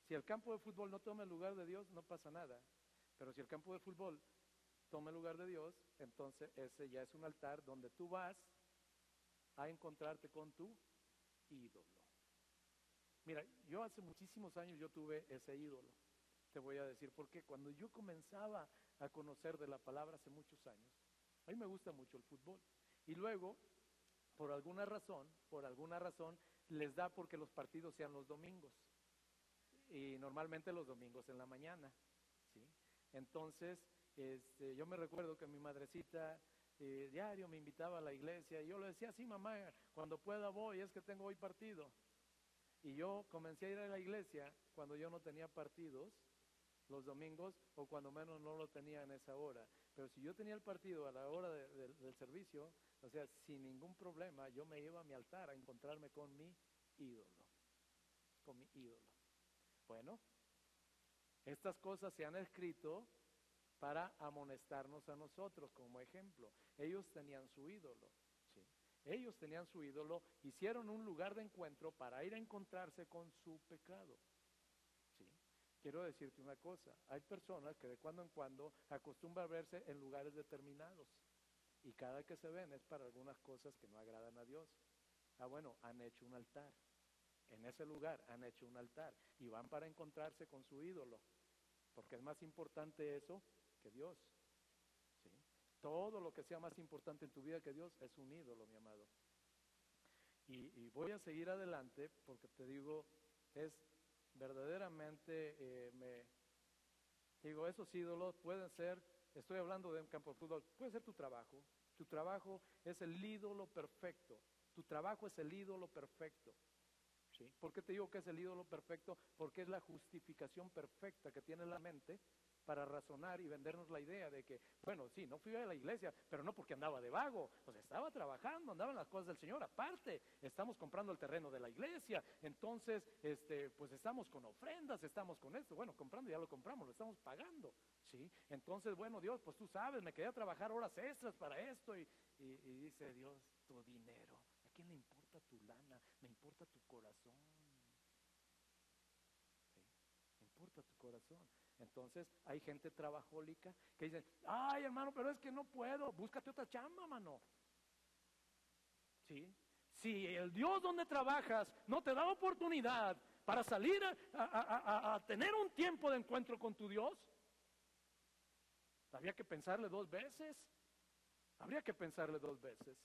[SPEAKER 1] Si el campo de fútbol no toma el lugar de Dios, no pasa nada. Pero si el campo de fútbol toma el lugar de Dios, entonces ese ya es un altar donde tú vas a encontrarte con tu ídolo. Mira, yo hace muchísimos años yo tuve ese ídolo. Te voy a decir por qué. Cuando yo comenzaba a conocer de la palabra hace muchos años, a mí me gusta mucho el fútbol. Y luego, por alguna razón, por alguna razón, les da porque los partidos sean los domingos. Y normalmente los domingos en la mañana. ¿sí? Entonces, este, yo me recuerdo que mi madrecita eh, diario me invitaba a la iglesia y yo le decía, sí mamá, cuando pueda voy, es que tengo hoy partido. Y yo comencé a ir a la iglesia cuando yo no tenía partidos los domingos o cuando menos no lo tenía en esa hora. Pero si yo tenía el partido a la hora del servicio, o sea, sin ningún problema, yo me iba a mi altar a encontrarme con mi ídolo, con mi ídolo. Bueno, estas cosas se han escrito para amonestarnos a nosotros como ejemplo. Ellos tenían su ídolo. Ellos tenían su ídolo, hicieron un lugar de encuentro para ir a encontrarse con su pecado. ¿sí? Quiero decirte una cosa, hay personas que de cuando en cuando acostumbran a verse en lugares determinados y cada que se ven es para algunas cosas que no agradan a Dios. Ah, bueno, han hecho un altar. En ese lugar han hecho un altar y van para encontrarse con su ídolo, porque es más importante eso que Dios. Todo lo que sea más importante en tu vida que Dios es un ídolo, mi amado. Y, voy a seguir adelante porque te digo, es verdaderamente, eh, me digo, esos ídolos pueden ser, estoy hablando de un campo de fútbol, puede ser tu trabajo. Tu trabajo es el ídolo perfecto. Tu trabajo es el ídolo perfecto. ¿Sí? ¿Por qué te digo que es el ídolo perfecto? Porque es la justificación perfecta que tiene la mente para razonar y vendernos la idea de que, bueno, sí, no fui a la iglesia, pero no porque andaba de vago, pues estaba trabajando, andaba en las cosas del Señor, aparte, estamos comprando el terreno de la iglesia, entonces, este, pues estamos con ofrendas, estamos con esto, bueno, comprando ya lo compramos, lo estamos pagando, ¿sí? Entonces, bueno, Dios, pues tú sabes, me quería trabajar horas extras para esto y, y dice Dios, tu dinero, ¿a importa tu lana? Me importa tu corazón. Me importa tu corazón. Entonces hay gente trabajólica que dice, ay hermano, pero es que no puedo, búscate otra chamba, mano. ¿Sí? Si el Dios donde trabajas no te da oportunidad para salir a, tener un tiempo de encuentro con tu Dios, habría que pensarle dos veces. Habría que pensarle dos veces.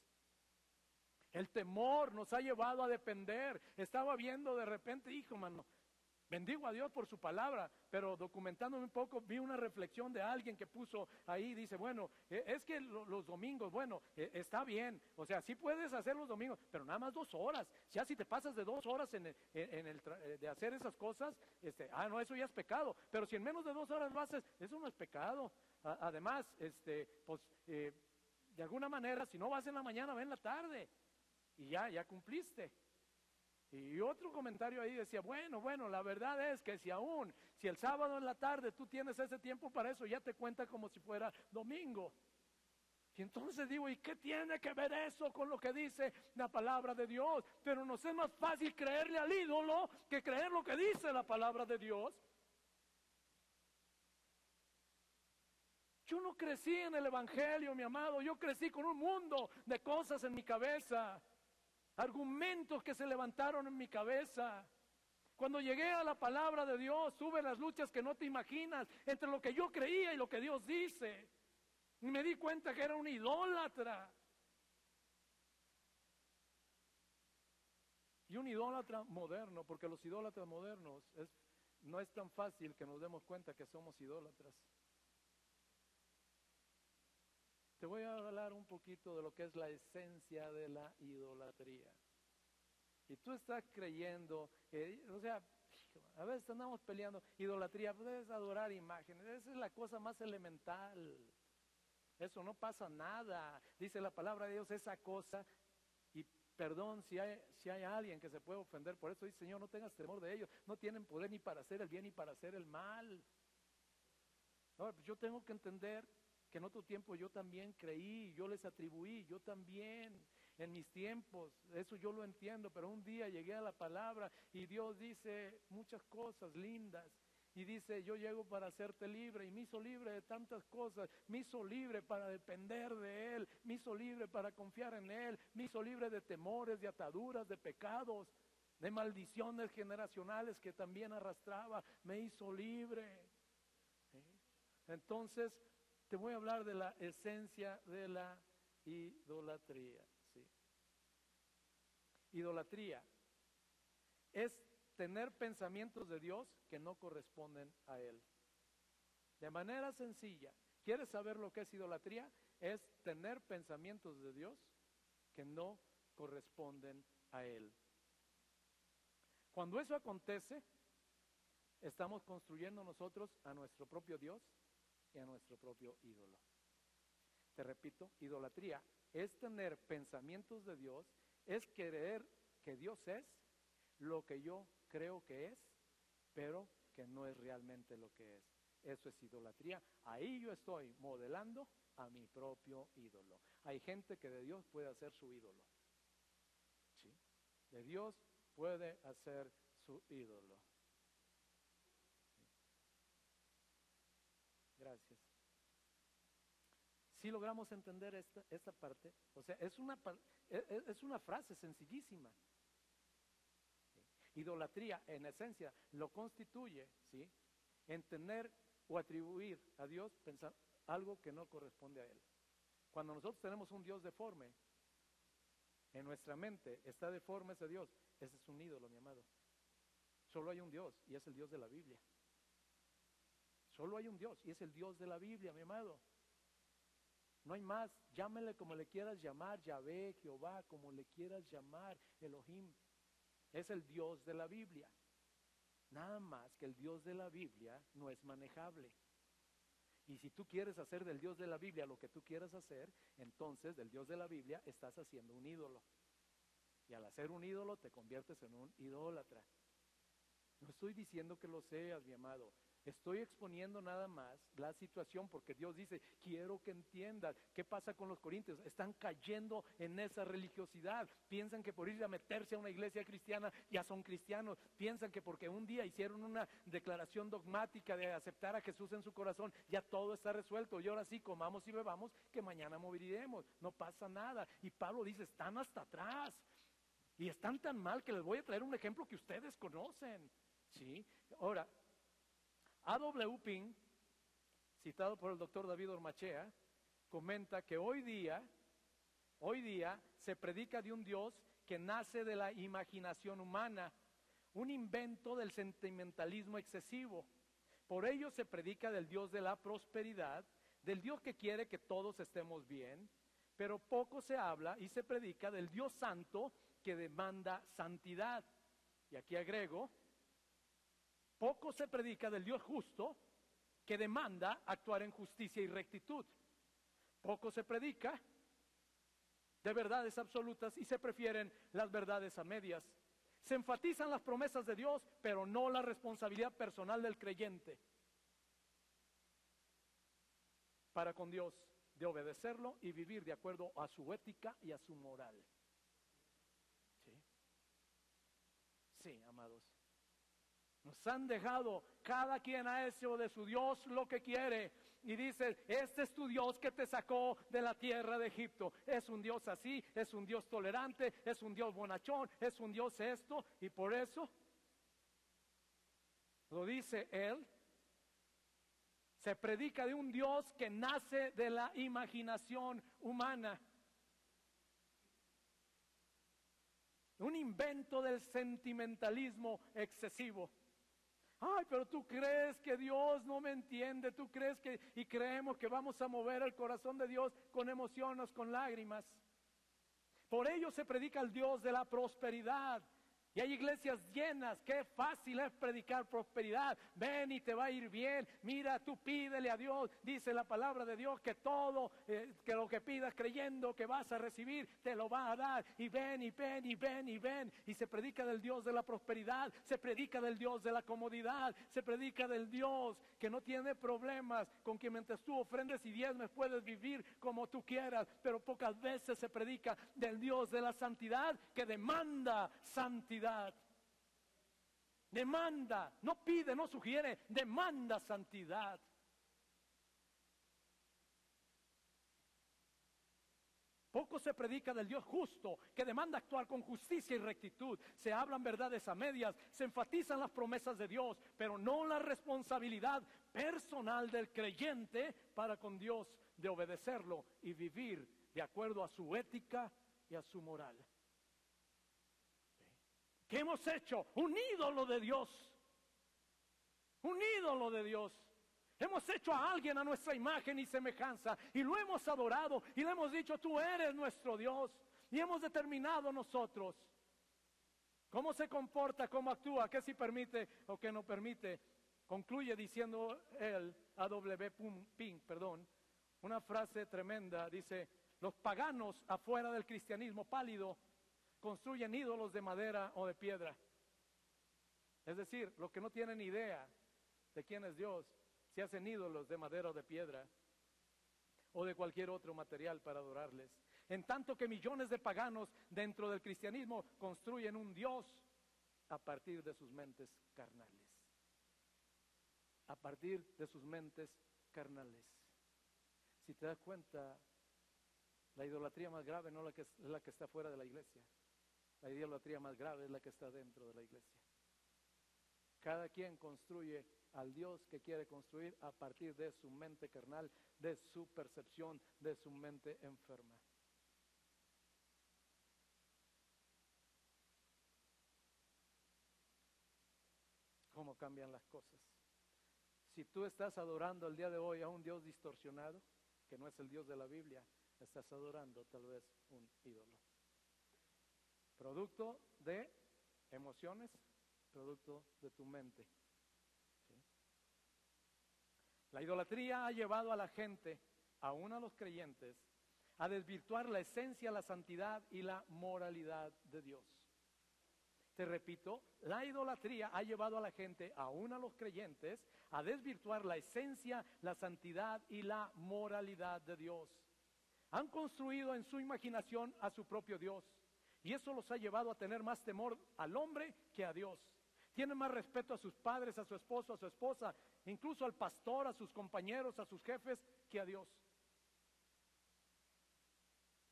[SPEAKER 1] El temor nos ha llevado a depender. Estaba viendo de repente, hijo, mano, Bendigo a Dios por su palabra, pero documentándome un poco vi una reflexión de alguien que puso ahí, dice, bueno, e, es que los domingos, bueno, e, está bien, o sea, sí puedes hacer los domingos, pero nada más dos horas. Ya si te pasas de dos horas en el, eh, de hacer esas cosas, este, ah, no, eso ya es pecado, pero si en menos de dos horas lo haces, eso no es pecado. además, este, pues, eh, de alguna manera, si no vas en la mañana, ve en la tarde y ya, ya cumpliste. Y otro comentario ahí decía, bueno, bueno, la verdad es que si aún, si el sábado en la tarde tú tienes ese tiempo para eso, ya te cuenta como si fuera domingo. Y entonces digo, ¿y qué tiene que ver eso con lo que dice la palabra de Dios? Pero nos es más fácil creerle al ídolo que creer lo que dice la palabra de Dios. Yo no crecí en el Evangelio, mi amado, yo crecí con un mundo de cosas en mi cabeza argumentos que se levantaron en mi cabeza. Cuando llegué a la palabra de Dios, tuve las luchas que no te imaginas entre lo que yo creía y lo que Dios dice. Y me di cuenta que era un idólatra. Y un idólatra moderno, porque los idólatras modernos no es tan fácil que nos demos cuenta que somos idólatras. Te voy a hablar un poquito de lo que es la esencia de la idolatría. Y tú estás creyendo, o sea, a veces andamos peleando, idolatría, puedes adorar imágenes, esa es la cosa más elemental. Eso no pasa nada. Dice la palabra de Dios, esa cosa, y perdón si hay, si hay alguien que se puede ofender por eso, dice Señor, no tengas temor de ellos, no tienen poder ni para hacer el bien ni para hacer el mal. Ahora, pues yo tengo que entender que en otro tiempo yo también creí, yo les atribuí, yo también, en mis tiempos, eso yo lo entiendo, pero un día llegué a la palabra y Dios dice muchas cosas lindas. Y dice, yo llego para hacerte libre y me hizo libre de tantas cosas, me hizo libre para depender de Él, me hizo libre para confiar en Él, me hizo libre de temores, de ataduras, de pecados, de maldiciones generacionales que también arrastraba, me hizo libre. Entonces, te voy a hablar de la esencia de la idolatría. ¿sí? Idolatría es tener pensamientos de Dios que no corresponden a Él. De manera sencilla, ¿quieres saber lo que es idolatría? Es tener pensamientos de Dios que no corresponden a Él. Cuando eso acontece, estamos construyendo nosotros a nuestro propio Dios y a nuestro propio ídolo. Te repito, idolatría es tener pensamientos de Dios, es creer que Dios es lo que yo creo que es pero que no es realmente lo que es. Eso es idolatría. Ahí yo estoy modelando a mi propio ídolo. Hay gente que de Dios puede hacer su ídolo. ¿Sí? De Dios puede hacer su ídolo. Gracias. Si logramos entender esta, esta parte, o sea, es una, e, e, es una frase sencillísima. Idolatría, en esencia, lo constituye, ¿sí? En tener o atribuir a Dios pensar algo que no corresponde a Él. Cuando nosotros tenemos un Dios deforme, en nuestra mente está deforme ese Dios, ese es un ídolo, mi amado. Solo hay un Dios y es el Dios de la Biblia. Solo hay un Dios y es el Dios de la Biblia, mi amado. No hay más, llámele como le quieras llamar, Yahvé, Jehová, como le quieras llamar, Elohim. Es el Dios de la Biblia. Nada más que el Dios de la Biblia no es manejable. Y si tú quieres hacer del Dios de la Biblia lo que tú quieras hacer, entonces del Dios de la Biblia estás haciendo un ídolo. Y al hacer un ídolo te conviertes en un idólatra. No estoy diciendo que lo seas, mi amado. Estoy exponiendo nada más la situación porque Dios dice, quiero que entiendan qué pasa con los corintios. Están cayendo en esa religiosidad. Piensan que por ir a meterse a una iglesia cristiana ya son cristianos. Piensan que porque un día hicieron una declaración dogmática de aceptar a Jesús en su corazón, ya todo está resuelto. Y ahora sí, comamos y bebamos, que mañana moriremos. No pasa nada. Y Pablo dice, están hasta atrás. Y están tan mal que les voy a traer un ejemplo que ustedes conocen. ¿Sí? Ahora, A.W. Ping, citado por el doctor David Ormachea, comenta que hoy día, hoy día se predica de un Dios que nace de la imaginación humana, un invento del sentimentalismo excesivo. Por ello se predica del Dios de la prosperidad, del Dios que quiere que todos estemos bien, pero poco se habla y se predica del Dios santo que demanda santidad. Y aquí agrego, poco se predica del Dios justo que demanda actuar en justicia y rectitud. Poco se predica de verdades absolutas y se prefieren las verdades a medias. Se enfatizan las promesas de Dios, pero no la responsabilidad personal del creyente para con Dios de obedecerlo y vivir de acuerdo a su ética y a su moral. ¿Sí? Amados. Nos han dejado, cada quien ha hecho de su Dios lo que quiere. Y dice, este es tu Dios que te sacó de la tierra de Egipto. Es un Dios así, es un Dios tolerante, es un Dios bonachón, es un Dios esto. Y por eso, lo dice él, se predica de un Dios que nace de la imaginación humana. Un invento del sentimentalismo excesivo. Ay, pero tú crees que Dios no me entiende, tú crees que y creemos que vamos a mover el corazón de Dios con emociones, con lágrimas. Por ello se predica el Dios de la prosperidad. Y hay iglesias llenas, qué fácil es predicar prosperidad. Ven y te va a ir bien. Mira, tú pídele a Dios, dice la palabra de Dios, que todo, eh, que lo que pidas creyendo que vas a recibir, te lo va a dar. Y ven y ven y ven y ven. Y se predica del Dios de la prosperidad, se predica del Dios de la comodidad, se predica del Dios que no tiene problemas, con quien mientras tú ofrendes y diezmes puedes vivir como tú quieras. Pero pocas veces se predica del Dios de la santidad que demanda santidad Demanda, no pide, no sugiere, demanda santidad. Poco se predica del Dios justo, que demanda actuar con justicia y rectitud. Se hablan verdades a medias, se enfatizan las promesas de Dios, pero no la responsabilidad personal del creyente para con Dios de obedecerlo y vivir de acuerdo a su ética y a su moral. ¿Qué hemos hecho? Un ídolo de Dios. Un ídolo de Dios. Hemos hecho a alguien a nuestra imagen y semejanza y lo hemos adorado y le hemos dicho, tú eres nuestro Dios. Y hemos determinado nosotros cómo se comporta, cómo actúa, qué si permite o qué no permite. Concluye diciendo él, a W. Pink, perdón, una frase tremenda. Dice, los paganos afuera del cristianismo pálido construyen ídolos de madera o de piedra. Es decir, los que no tienen idea de quién es Dios, se hacen ídolos de madera o de piedra o de cualquier otro material para adorarles. En tanto que millones de paganos dentro del cristianismo construyen un Dios a partir de sus mentes carnales. A partir de sus mentes carnales. Si te das cuenta, la idolatría más grave no es la que está fuera de la iglesia. La idolatría más grave es la que está dentro de la iglesia. Cada quien construye al Dios que quiere construir a partir de su mente carnal, de su percepción, de su mente enferma. ¿Cómo cambian las cosas? Si tú estás adorando el día de hoy a un Dios distorsionado, que no es el Dios de la Biblia, estás adorando tal vez un ídolo. Producto de emociones, producto de tu mente. La idolatría ha llevado a la gente, aún a los creyentes, a desvirtuar la esencia, la santidad y la moralidad de Dios. Te repito, la idolatría ha llevado a la gente, aún a los creyentes, a desvirtuar la esencia, la santidad y la moralidad de Dios. Han construido en su imaginación a su propio Dios y eso los ha llevado a tener más temor al hombre que a Dios. Tienen más respeto a sus padres, a su esposo, a su esposa, incluso al pastor, a sus compañeros, a sus jefes, que a Dios.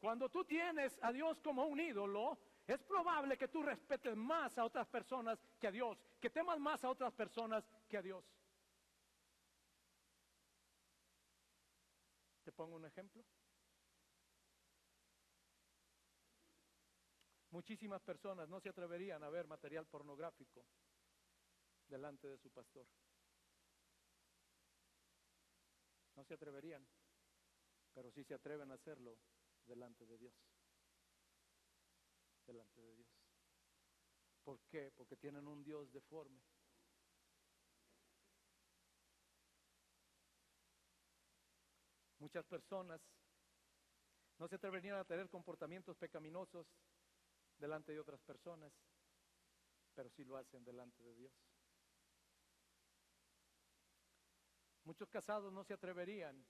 [SPEAKER 1] Cuando tú tienes a Dios como un ídolo, es probable que tú respetes más a otras personas que a Dios, que temas más a otras personas que a Dios. ¿Te pongo un ejemplo? Muchísimas personas no se atreverían a ver material pornográfico delante de su pastor. No se atreverían, pero sí se atreven a hacerlo delante de Dios. Delante de Dios. ¿Por qué? Porque tienen un Dios deforme. Muchas personas no se atreverían a tener comportamientos pecaminosos delante de otras personas, pero sí lo hacen delante de Dios. Muchos casados no se atreverían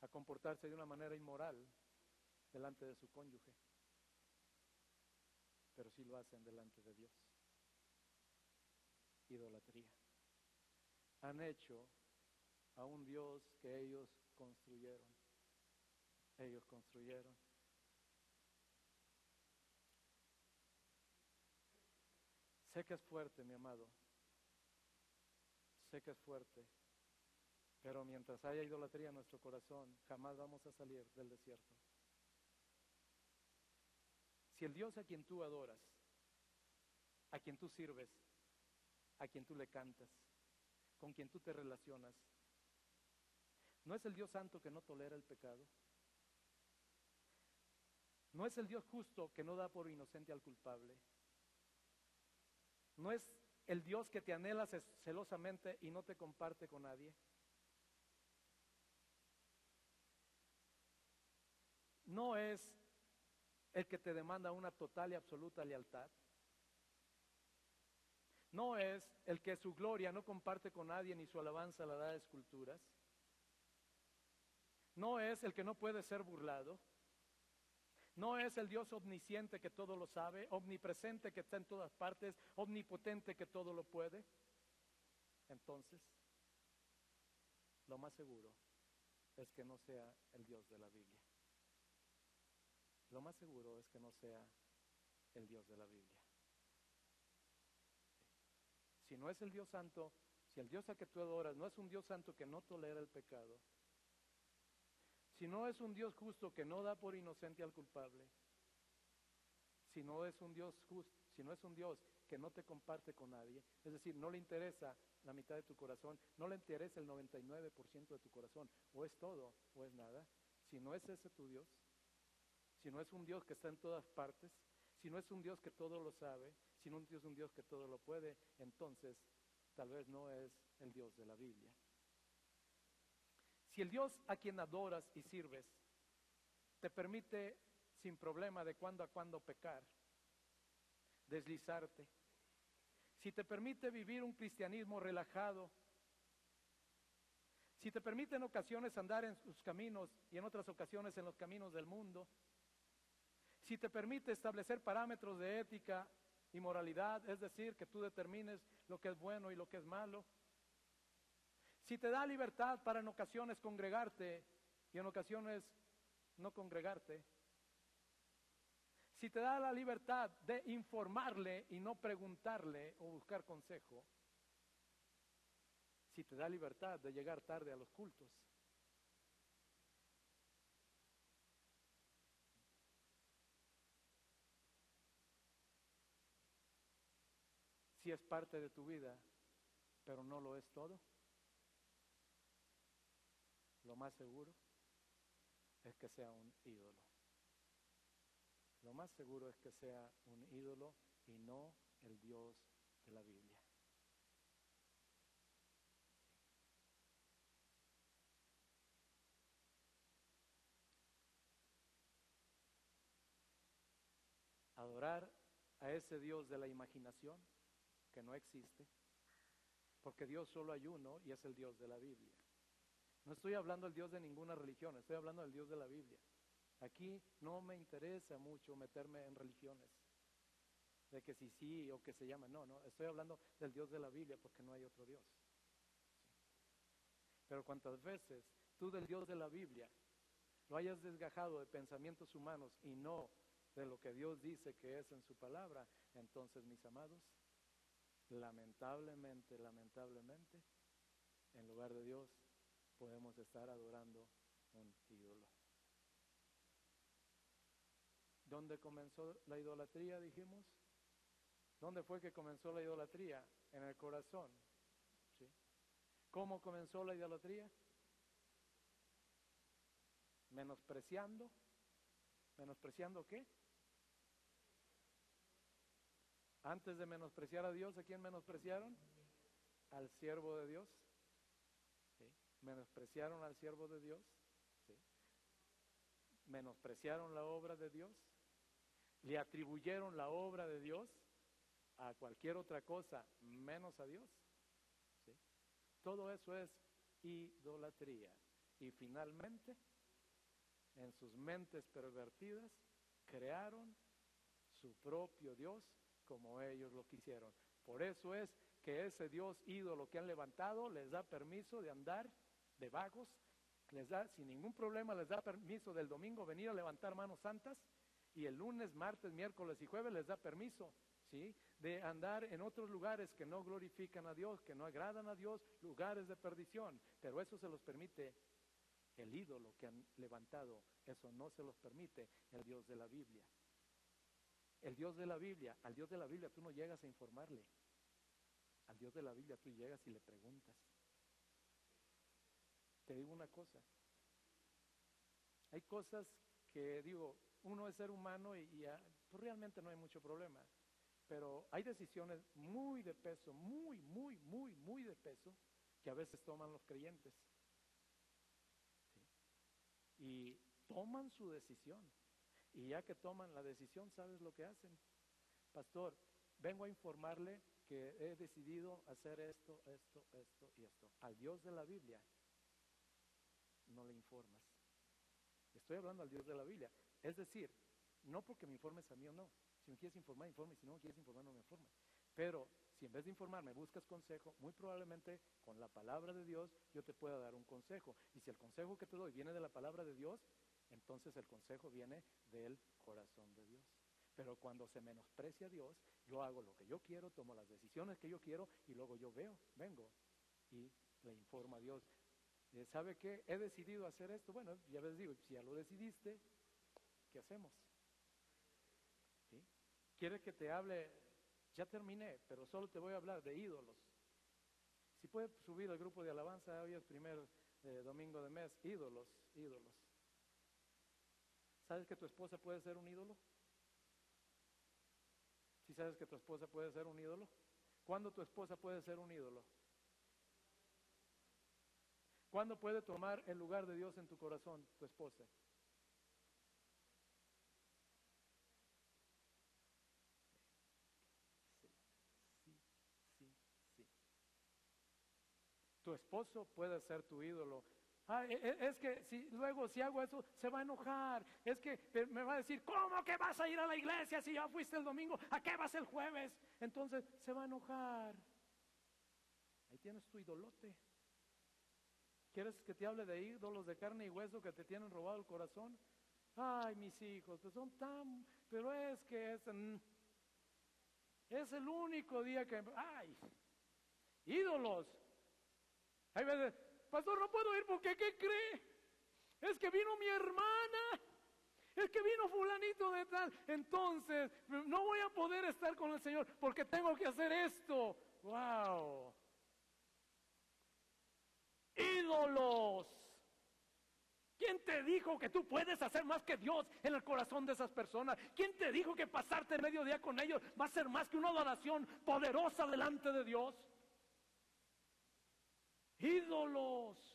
[SPEAKER 1] a comportarse de una manera inmoral delante de su cónyuge, pero sí lo hacen delante de Dios. Idolatría. Han hecho a un Dios que ellos construyeron. Ellos construyeron. Sé que es fuerte, mi amado, sé que es fuerte, pero mientras haya idolatría en nuestro corazón, jamás vamos a salir del desierto. Si el Dios a quien tú adoras, a quien tú sirves, a quien tú le cantas, con quien tú te relacionas, ¿no es el Dios santo que no tolera el pecado? ¿No es el Dios justo que no da por inocente al culpable? ¿No es el Dios que te anhela celosamente y no te comparte con nadie? ¿No es el que te demanda una total y absoluta lealtad? ¿No es el que su gloria no comparte con nadie ni su alabanza la da a esculturas? ¿No es el que no puede ser burlado? No es el Dios omnisciente que todo lo sabe, omnipresente que está en todas partes, omnipotente que todo lo puede. Entonces, lo más seguro es que no sea el Dios de la Biblia. Lo más seguro es que no sea el Dios de la Biblia. Si no es el Dios santo, si el Dios a que tú adoras no es un Dios santo que no tolera el pecado, si no es un Dios justo que no da por inocente al culpable, si no es un Dios justo, si no es un Dios que no te comparte con nadie, es decir, no le interesa la mitad de tu corazón, no le interesa el 99% de tu corazón, o es todo o es nada, si no es ese tu Dios, si no es un Dios que está en todas partes, si no es un Dios que todo lo sabe, si no es un Dios que todo lo puede, entonces tal vez no es el Dios de la Biblia. Si el Dios a quien adoras y sirves te permite sin problema de cuando a cuando pecar, deslizarte, si te permite vivir un cristianismo relajado, si te permite en ocasiones andar en sus caminos y en otras ocasiones en los caminos del mundo, si te permite establecer parámetros de ética y moralidad, es decir, que tú determines lo que es bueno y lo que es malo, si te da libertad para en ocasiones congregarte y en ocasiones no congregarte, si te da la libertad de informarle y no preguntarle o buscar consejo, si te da libertad de llegar tarde a los cultos, si es parte de tu vida, pero no lo es todo, lo más seguro es que sea un ídolo. Lo más seguro es que sea un ídolo y no el Dios de la Biblia. Adorar a ese Dios de la imaginación que no existe, porque Dios solo hay uno y es el Dios de la Biblia. No estoy hablando del Dios de ninguna religión, estoy hablando del Dios de la Biblia. Aquí no me interesa mucho meterme en religiones, de que si sí o que se llama, no, no, estoy hablando del Dios de la Biblia porque no hay otro Dios. Pero cuantas veces tú del Dios de la Biblia lo hayas desgajado de pensamientos humanos y no de lo que Dios dice que es en su palabra, entonces mis amados, lamentablemente, lamentablemente, en lugar de Dios podemos estar adorando un ídolo. ¿Dónde comenzó la idolatría, dijimos? ¿Dónde fue que comenzó la idolatría? En el corazón. ¿Cómo comenzó la idolatría? Menospreciando. ¿Menospreciando qué? Antes de menospreciar a Dios, ¿a quién menospreciaron? Al siervo de Dios. Menospreciaron al siervo de Dios. Menospreciaron la obra de Dios. Le atribuyeron la obra de Dios a cualquier otra cosa menos a Dios. ¿sí? Todo eso es idolatría. Y finalmente, en sus mentes pervertidas, crearon su propio Dios como ellos lo quisieron. Por eso es que ese Dios ídolo que han levantado les da permiso de andar de vagos, les da sin ningún problema, les da permiso del domingo venir a levantar manos santas y el lunes, martes, miércoles y jueves les da permiso, ¿sí? De andar en otros lugares que no glorifican a Dios, que no agradan a Dios, lugares de perdición, pero eso se los permite el ídolo que han levantado, eso no se los permite el Dios de la Biblia. El Dios de la Biblia, al Dios de la Biblia tú no llegas a informarle. Al Dios de la Biblia tú llegas y le preguntas. Te digo una cosa. Hay cosas que digo, uno es ser humano y, y pues realmente no hay mucho problema. Pero hay decisiones muy de peso, muy, muy, muy, muy de peso, que a veces toman los creyentes. Y toman su decisión. Y ya que toman la decisión, ¿sabes lo que hacen? Pastor, vengo a informarle que he decidido hacer esto, esto, esto y esto. Al Dios de la Biblia no le informas. Estoy hablando al Dios de la Biblia. Es decir, no porque me informes a mí o no. Si me quieres informar, informe. Si no me quieres informar, no me informes. Pero si en vez de informarme buscas consejo, muy probablemente con la palabra de Dios yo te pueda dar un consejo. Y si el consejo que te doy viene de la palabra de Dios, entonces el consejo viene del corazón de Dios. Pero cuando se menosprecia a Dios, yo hago lo que yo quiero, tomo las decisiones que yo quiero y luego yo veo, vengo y le informo a Dios. Eh, ¿Sabe qué? He decidido hacer esto. Bueno, ya les digo, si ya lo decidiste, ¿qué hacemos? ¿Sí? ¿Quieres que te hable? Ya terminé, pero solo te voy a hablar de ídolos. Si puede subir al grupo de alabanza, hoy es primer eh, domingo de mes, ídolos, ídolos. ¿Sabes que tu esposa puede ser un ídolo? ¿Sí sabes que tu esposa puede ser un ídolo? ¿Cuándo tu esposa puede ser un ídolo? ¿Cuándo puede tomar el lugar de Dios en tu corazón, tu esposa? Sí, sí, Tu esposo puede ser tu ídolo. Ah, e- e- es que si luego si hago eso se va a enojar. Es que me va a decir, ¿cómo que vas a ir a la iglesia si ya fuiste el domingo? ¿A qué vas el jueves? Entonces se va a enojar. Ahí tienes tu idolote. ¿Quieres que te hable de ídolos de carne y hueso que te tienen robado el corazón? Ay, mis hijos, pues son tan, pero es que es, mm, es el único día que, ay, ídolos. Hay veces, pastor, no puedo ir porque, ¿qué cree? Es que vino mi hermana, es que vino fulanito de tal. Entonces, no voy a poder estar con el Señor porque tengo que hacer esto. Wow. Ídolos. ¿Quién te dijo que tú puedes hacer más que Dios en el corazón de esas personas? ¿Quién te dijo que pasarte medio día con ellos va a ser más que una adoración poderosa delante de Dios? Ídolos.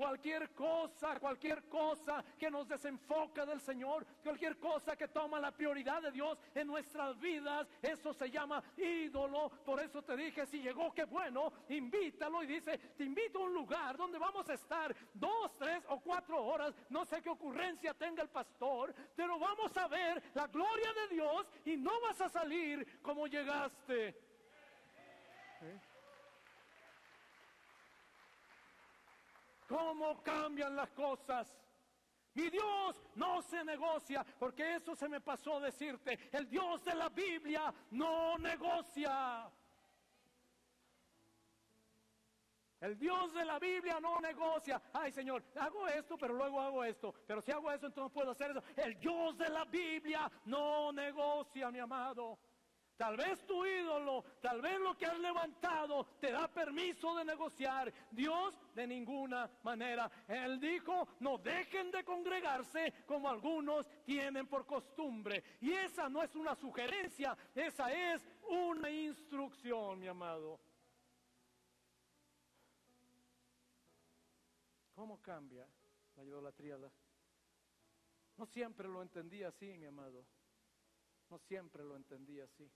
[SPEAKER 1] Cualquier cosa, cualquier cosa que nos desenfoca del Señor, cualquier cosa que toma la prioridad de Dios en nuestras vidas, eso se llama ídolo. Por eso te dije, si llegó, qué bueno, invítalo y dice, te invito a un lugar donde vamos a estar dos, tres o cuatro horas, no sé qué ocurrencia tenga el pastor, pero vamos a ver la gloria de Dios y no vas a salir como llegaste. ¿Eh? ¿Cómo cambian las cosas? Mi Dios no se negocia, porque eso se me pasó decirte. El Dios de la Biblia no negocia. El Dios de la Biblia no negocia. Ay, Señor, hago esto, pero luego hago esto. Pero si hago eso, entonces puedo hacer eso. El Dios de la Biblia no negocia, mi amado. Tal vez tu ídolo, tal vez lo que has levantado te da permiso de negociar. Dios de ninguna manera. Él dijo, no dejen de congregarse como algunos tienen por costumbre. Y esa no es una sugerencia, esa es una instrucción, mi amado. ¿Cómo cambia la idolatría? No siempre lo entendí así, mi amado. No siempre lo entendí así.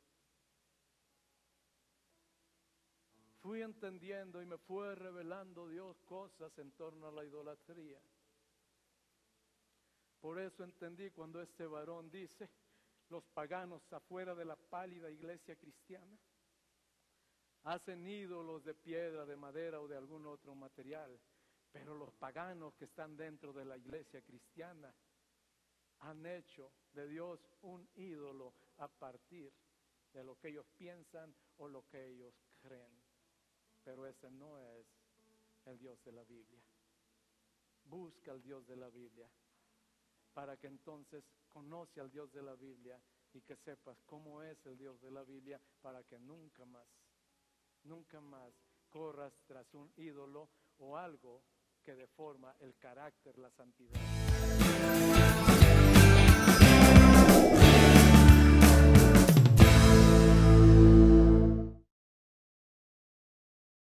[SPEAKER 1] Fui entendiendo y me fue revelando Dios cosas en torno a la idolatría. Por eso entendí cuando este varón dice, los paganos afuera de la pálida iglesia cristiana hacen ídolos de piedra, de madera o de algún otro material, pero los paganos que están dentro de la iglesia cristiana han hecho de Dios un ídolo a partir de lo que ellos piensan o lo que ellos creen pero ese no es el Dios de la Biblia. Busca al Dios de la Biblia para que entonces conoce al Dios de la Biblia y que sepas cómo es el Dios de la Biblia para que nunca más, nunca más corras tras un ídolo o algo que deforma el carácter, la santidad.